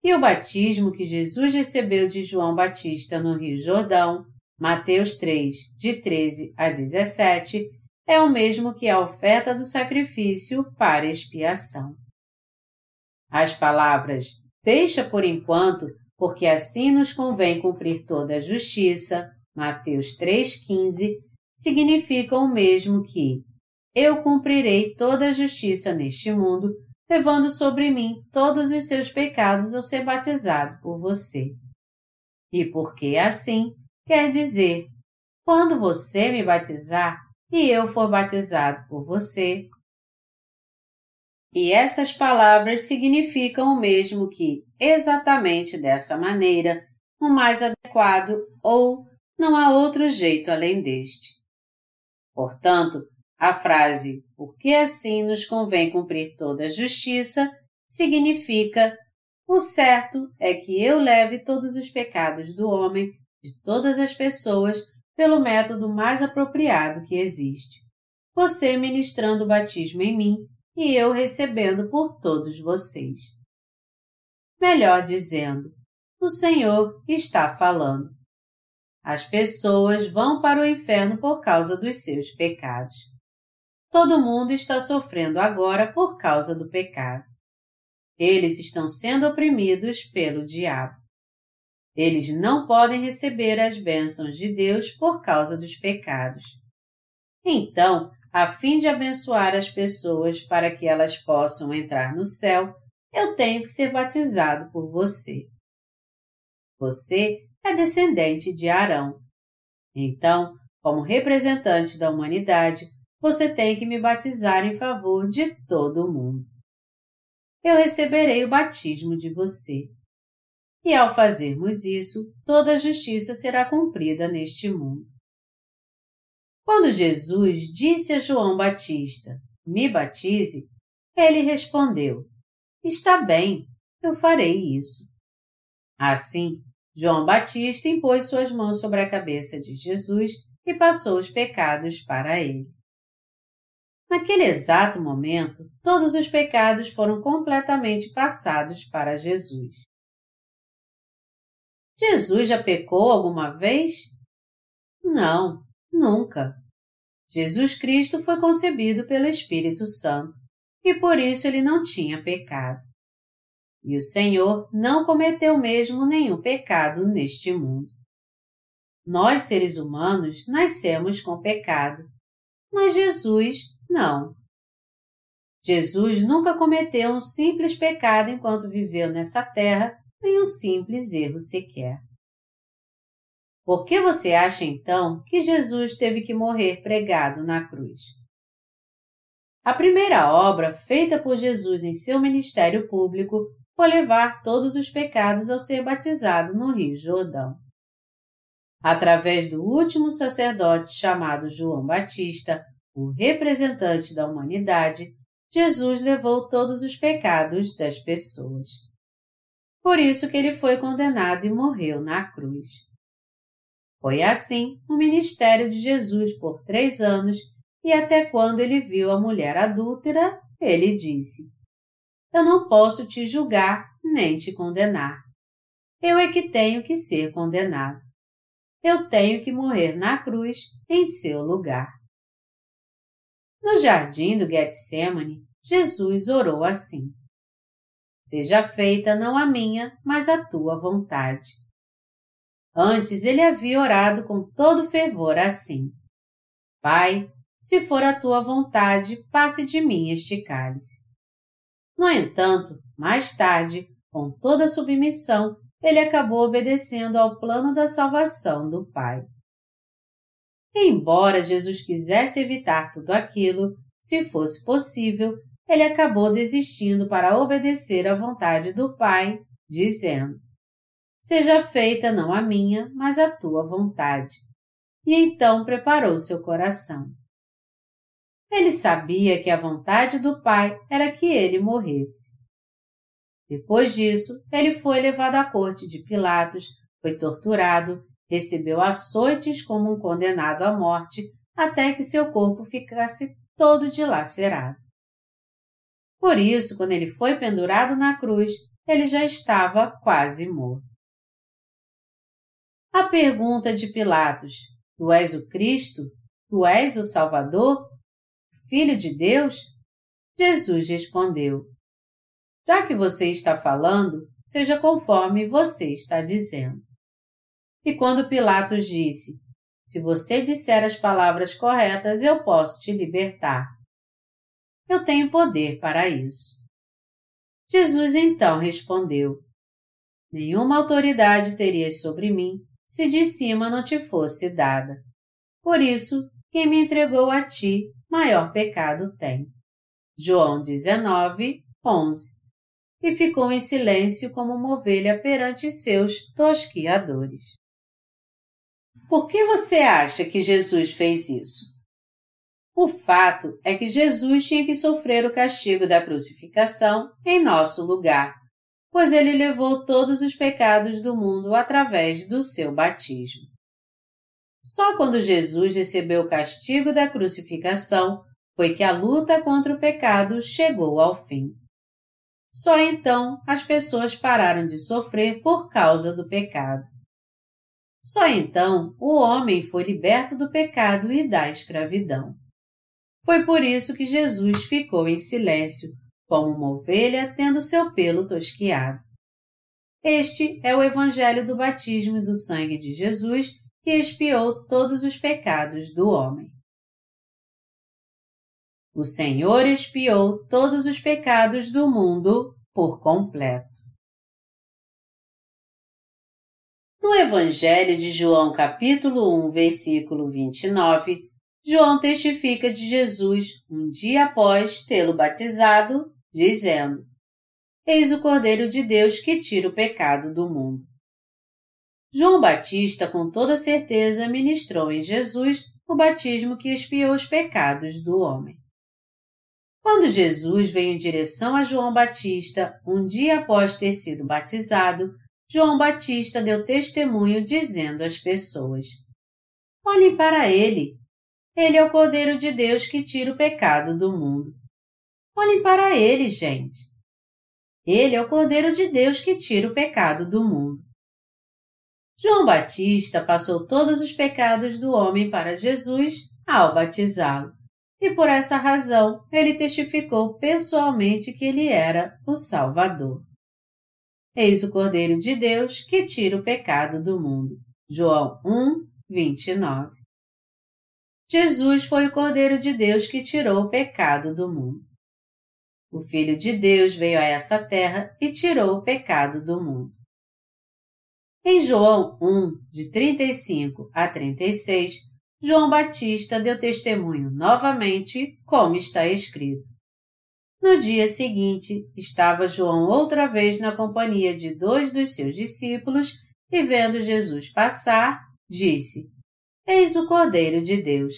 e o batismo que Jesus recebeu de João Batista no Rio Jordão, Mateus 3, de 13 a 17, é o mesmo que a oferta do sacrifício para expiação. As palavras deixa por enquanto, porque assim nos convém cumprir toda a justiça, Mateus 3,15, significam o mesmo que eu cumprirei toda a justiça neste mundo levando sobre mim todos os seus pecados ao ser batizado por você. E porque assim, quer dizer, quando você me batizar e eu for batizado por você. E essas palavras significam o mesmo que exatamente dessa maneira, o mais adequado ou não há outro jeito além deste. Portanto, a frase porque assim nos convém cumprir toda a justiça significa o certo é que eu leve todos os pecados do homem, de todas as pessoas, pelo método mais apropriado que existe. Você ministrando o batismo em mim e eu recebendo por todos vocês. Melhor dizendo, o Senhor está falando. As pessoas vão para o inferno por causa dos seus pecados. Todo mundo está sofrendo agora por causa do pecado. Eles estão sendo oprimidos pelo diabo. Eles não podem receber as bênçãos de Deus por causa dos pecados. Então, a fim de abençoar as pessoas para que elas possam entrar no céu, eu tenho que ser batizado por você. Você é descendente de Arão. Então, como representante da humanidade, você tem que me batizar em favor de todo mundo. Eu receberei o batismo de você. E ao fazermos isso, toda a justiça será cumprida neste mundo. Quando Jesus disse a João Batista, me batize, ele respondeu, está bem, eu farei isso. Assim, João Batista impôs suas mãos sobre a cabeça de Jesus e passou os pecados para ele. Naquele exato momento, todos os pecados foram completamente passados para Jesus. Jesus já pecou alguma vez? Não, nunca. Jesus Cristo foi concebido pelo Espírito Santo e por isso ele não tinha pecado. E o Senhor não cometeu mesmo nenhum pecado neste mundo. Nós, seres humanos, nascemos com pecado, mas Jesus não. Jesus nunca cometeu um simples pecado enquanto viveu nessa terra, nem um simples erro sequer. Por que você acha então que Jesus teve que morrer pregado na cruz? A primeira obra feita por Jesus em seu ministério público foi levar todos os pecados ao ser batizado no Rio Jordão. Através do último sacerdote chamado João Batista, o representante da humanidade, Jesus levou todos os pecados das pessoas. Por isso que ele foi condenado e morreu na cruz. Foi assim o ministério de Jesus por três anos e até quando ele viu a mulher adúltera, ele disse: eu não posso te julgar nem te condenar. Eu é que tenho que ser condenado. Eu tenho que morrer na cruz em seu lugar. No jardim do Getsemane, Jesus orou assim: Seja feita não a minha, mas a tua vontade. Antes ele havia orado com todo fervor assim: Pai, se for a tua vontade, passe de mim este cálice. No entanto, mais tarde, com toda submissão, ele acabou obedecendo ao plano da salvação do Pai. Embora Jesus quisesse evitar tudo aquilo, se fosse possível, ele acabou desistindo para obedecer à vontade do Pai, dizendo: Seja feita não a minha, mas a tua vontade. E então preparou seu coração. Ele sabia que a vontade do Pai era que ele morresse. Depois disso, ele foi levado à corte de Pilatos, foi torturado, recebeu açoites como um condenado à morte, até que seu corpo ficasse todo dilacerado. Por isso, quando ele foi pendurado na cruz, ele já estava quase morto. A pergunta de Pilatos: Tu és o Cristo? Tu és o Salvador? Filho de Deus? Jesus respondeu: Já que você está falando, seja conforme você está dizendo. E quando Pilatos disse: Se você disser as palavras corretas, eu posso te libertar. Eu tenho poder para isso. Jesus então respondeu: Nenhuma autoridade terias sobre mim se de cima não te fosse dada. Por isso, quem me entregou a ti maior pecado tem. João 19, 11. E ficou em silêncio como uma ovelha perante seus tosquiadores. Por que você acha que Jesus fez isso? O fato é que Jesus tinha que sofrer o castigo da crucificação em nosso lugar, pois ele levou todos os pecados do mundo através do seu batismo. Só quando Jesus recebeu o castigo da crucificação foi que a luta contra o pecado chegou ao fim. Só então as pessoas pararam de sofrer por causa do pecado. Só então o homem foi liberto do pecado e da escravidão. Foi por isso que Jesus ficou em silêncio, como uma ovelha tendo seu pelo tosquiado. Este é o Evangelho do batismo e do sangue de Jesus que expiou todos os pecados do homem. O Senhor expiou todos os pecados do mundo por completo. No Evangelho de João, capítulo 1, versículo 29, João testifica de Jesus um dia após tê-lo batizado, dizendo: Eis o Cordeiro de Deus que tira o pecado do mundo. João Batista, com toda certeza, ministrou em Jesus o batismo que expiou os pecados do homem. Quando Jesus veio em direção a João Batista, um dia após ter sido batizado, João Batista deu testemunho dizendo às pessoas: Olhem para ele. Ele é o Cordeiro de Deus que tira o pecado do mundo. Olhem para ele, gente. Ele é o Cordeiro de Deus que tira o pecado do mundo. João Batista passou todos os pecados do homem para Jesus ao batizá-lo e por essa razão ele testificou pessoalmente que ele era o Salvador. Eis o Cordeiro de Deus que tira o pecado do mundo. João 1, 29. Jesus foi o Cordeiro de Deus que tirou o pecado do mundo. O Filho de Deus veio a essa terra e tirou o pecado do mundo. Em João 1, de 35 a 36, João Batista deu testemunho novamente, como está escrito. No dia seguinte, estava João outra vez na companhia de dois dos seus discípulos e, vendo Jesus passar, disse: Eis o Cordeiro de Deus.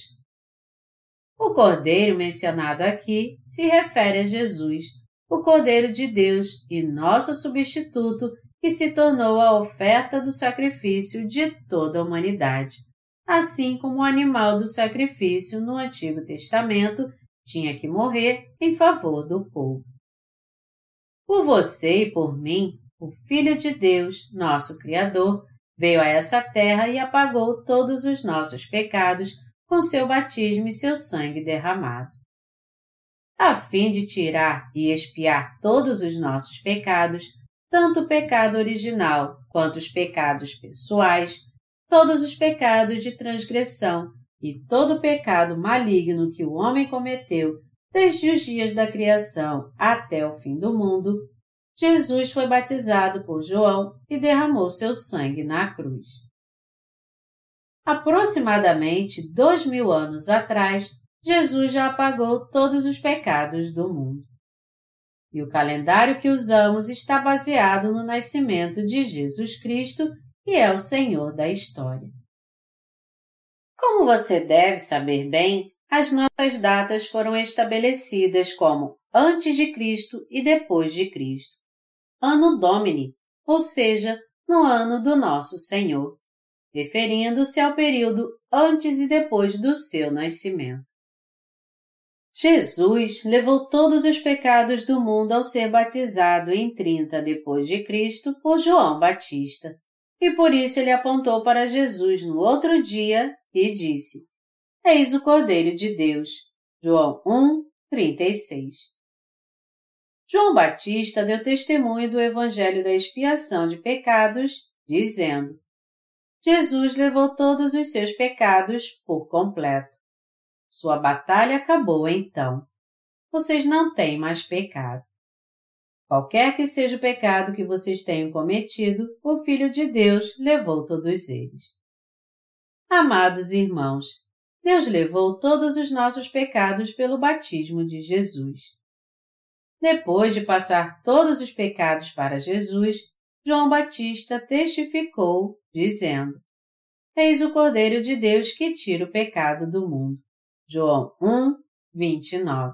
O Cordeiro mencionado aqui se refere a Jesus, o Cordeiro de Deus e nosso substituto, que se tornou a oferta do sacrifício de toda a humanidade assim como o animal do sacrifício no Antigo Testamento tinha que morrer em favor do povo. Por você e por mim, o Filho de Deus, nosso Criador, veio a essa terra e apagou todos os nossos pecados com seu batismo e seu sangue derramado. A fim de tirar e expiar todos os nossos pecados, tanto o pecado original quanto os pecados pessoais, todos os pecados de transgressão e todo o pecado maligno que o homem cometeu desde os dias da criação até o fim do mundo, Jesus foi batizado por João e derramou seu sangue na cruz. Aproximadamente dois mil anos atrás, Jesus já apagou todos os pecados do mundo. E o calendário que usamos está baseado no nascimento de Jesus Cristo e é o Senhor da história. Como você deve saber bem, as nossas datas foram estabelecidas como antes de Cristo e depois de Cristo. Ano Domini, ou seja, no ano do nosso Senhor, referindo-se ao período antes e depois do seu nascimento. Jesus levou todos os pecados do mundo ao ser batizado em 30 depois de Cristo por João Batista. E por isso ele apontou para Jesus no outro dia e disse: Eis o Cordeiro de Deus. João 1, 36. João Batista deu testemunho do Evangelho da expiação de pecados, dizendo: Jesus levou todos os seus pecados por completo. Sua batalha acabou então. Vocês não têm mais pecado. Qualquer que seja o pecado que vocês tenham cometido, o Filho de Deus levou todos eles. Amados irmãos, Deus levou todos os nossos pecados pelo batismo de Jesus. Depois de passar todos os pecados para Jesus, João Batista testificou, dizendo: Eis o Cordeiro de Deus que tira o pecado do mundo. João 1, 29.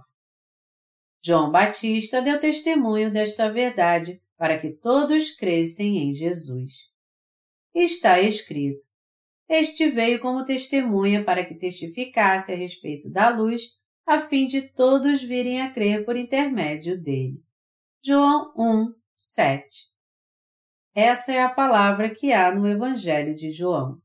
João Batista deu testemunho desta verdade para que todos crescem em Jesus. Está escrito: Este veio como testemunha para que testificasse a respeito da luz, a fim de todos virem a crer por intermédio dele. João 1, 7 Essa é a palavra que há no Evangelho de João.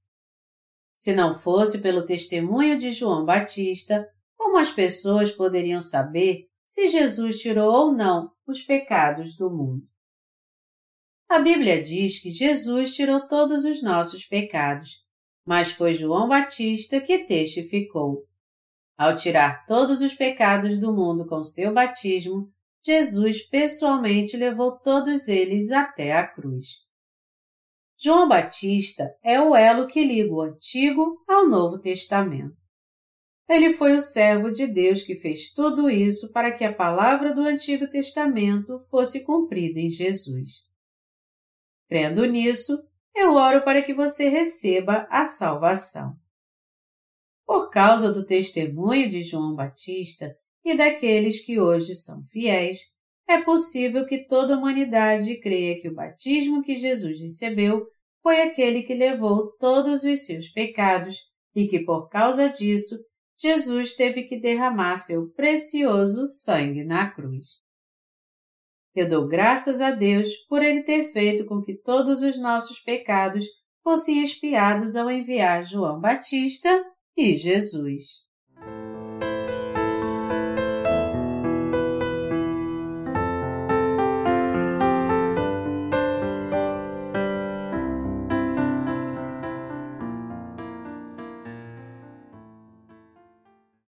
Se não fosse pelo testemunho de João Batista, como as pessoas poderiam saber se Jesus tirou ou não os pecados do mundo. A Bíblia diz que Jesus tirou todos os nossos pecados, mas foi João Batista que testificou. Ao tirar todos os pecados do mundo com seu batismo, Jesus pessoalmente levou todos eles até a cruz. João Batista é o elo que liga o Antigo ao Novo Testamento. Ele foi o servo de Deus que fez tudo isso para que a palavra do Antigo Testamento fosse cumprida em Jesus. Crendo nisso, eu oro para que você receba a salvação. Por causa do testemunho de João Batista e daqueles que hoje são fiéis, é possível que toda a humanidade creia que o batismo que Jesus recebeu foi aquele que levou todos os seus pecados e que por causa disso Jesus teve que derramar seu precioso sangue na cruz. Eu dou graças a Deus por Ele ter feito com que todos os nossos pecados fossem expiados ao enviar João Batista e Jesus.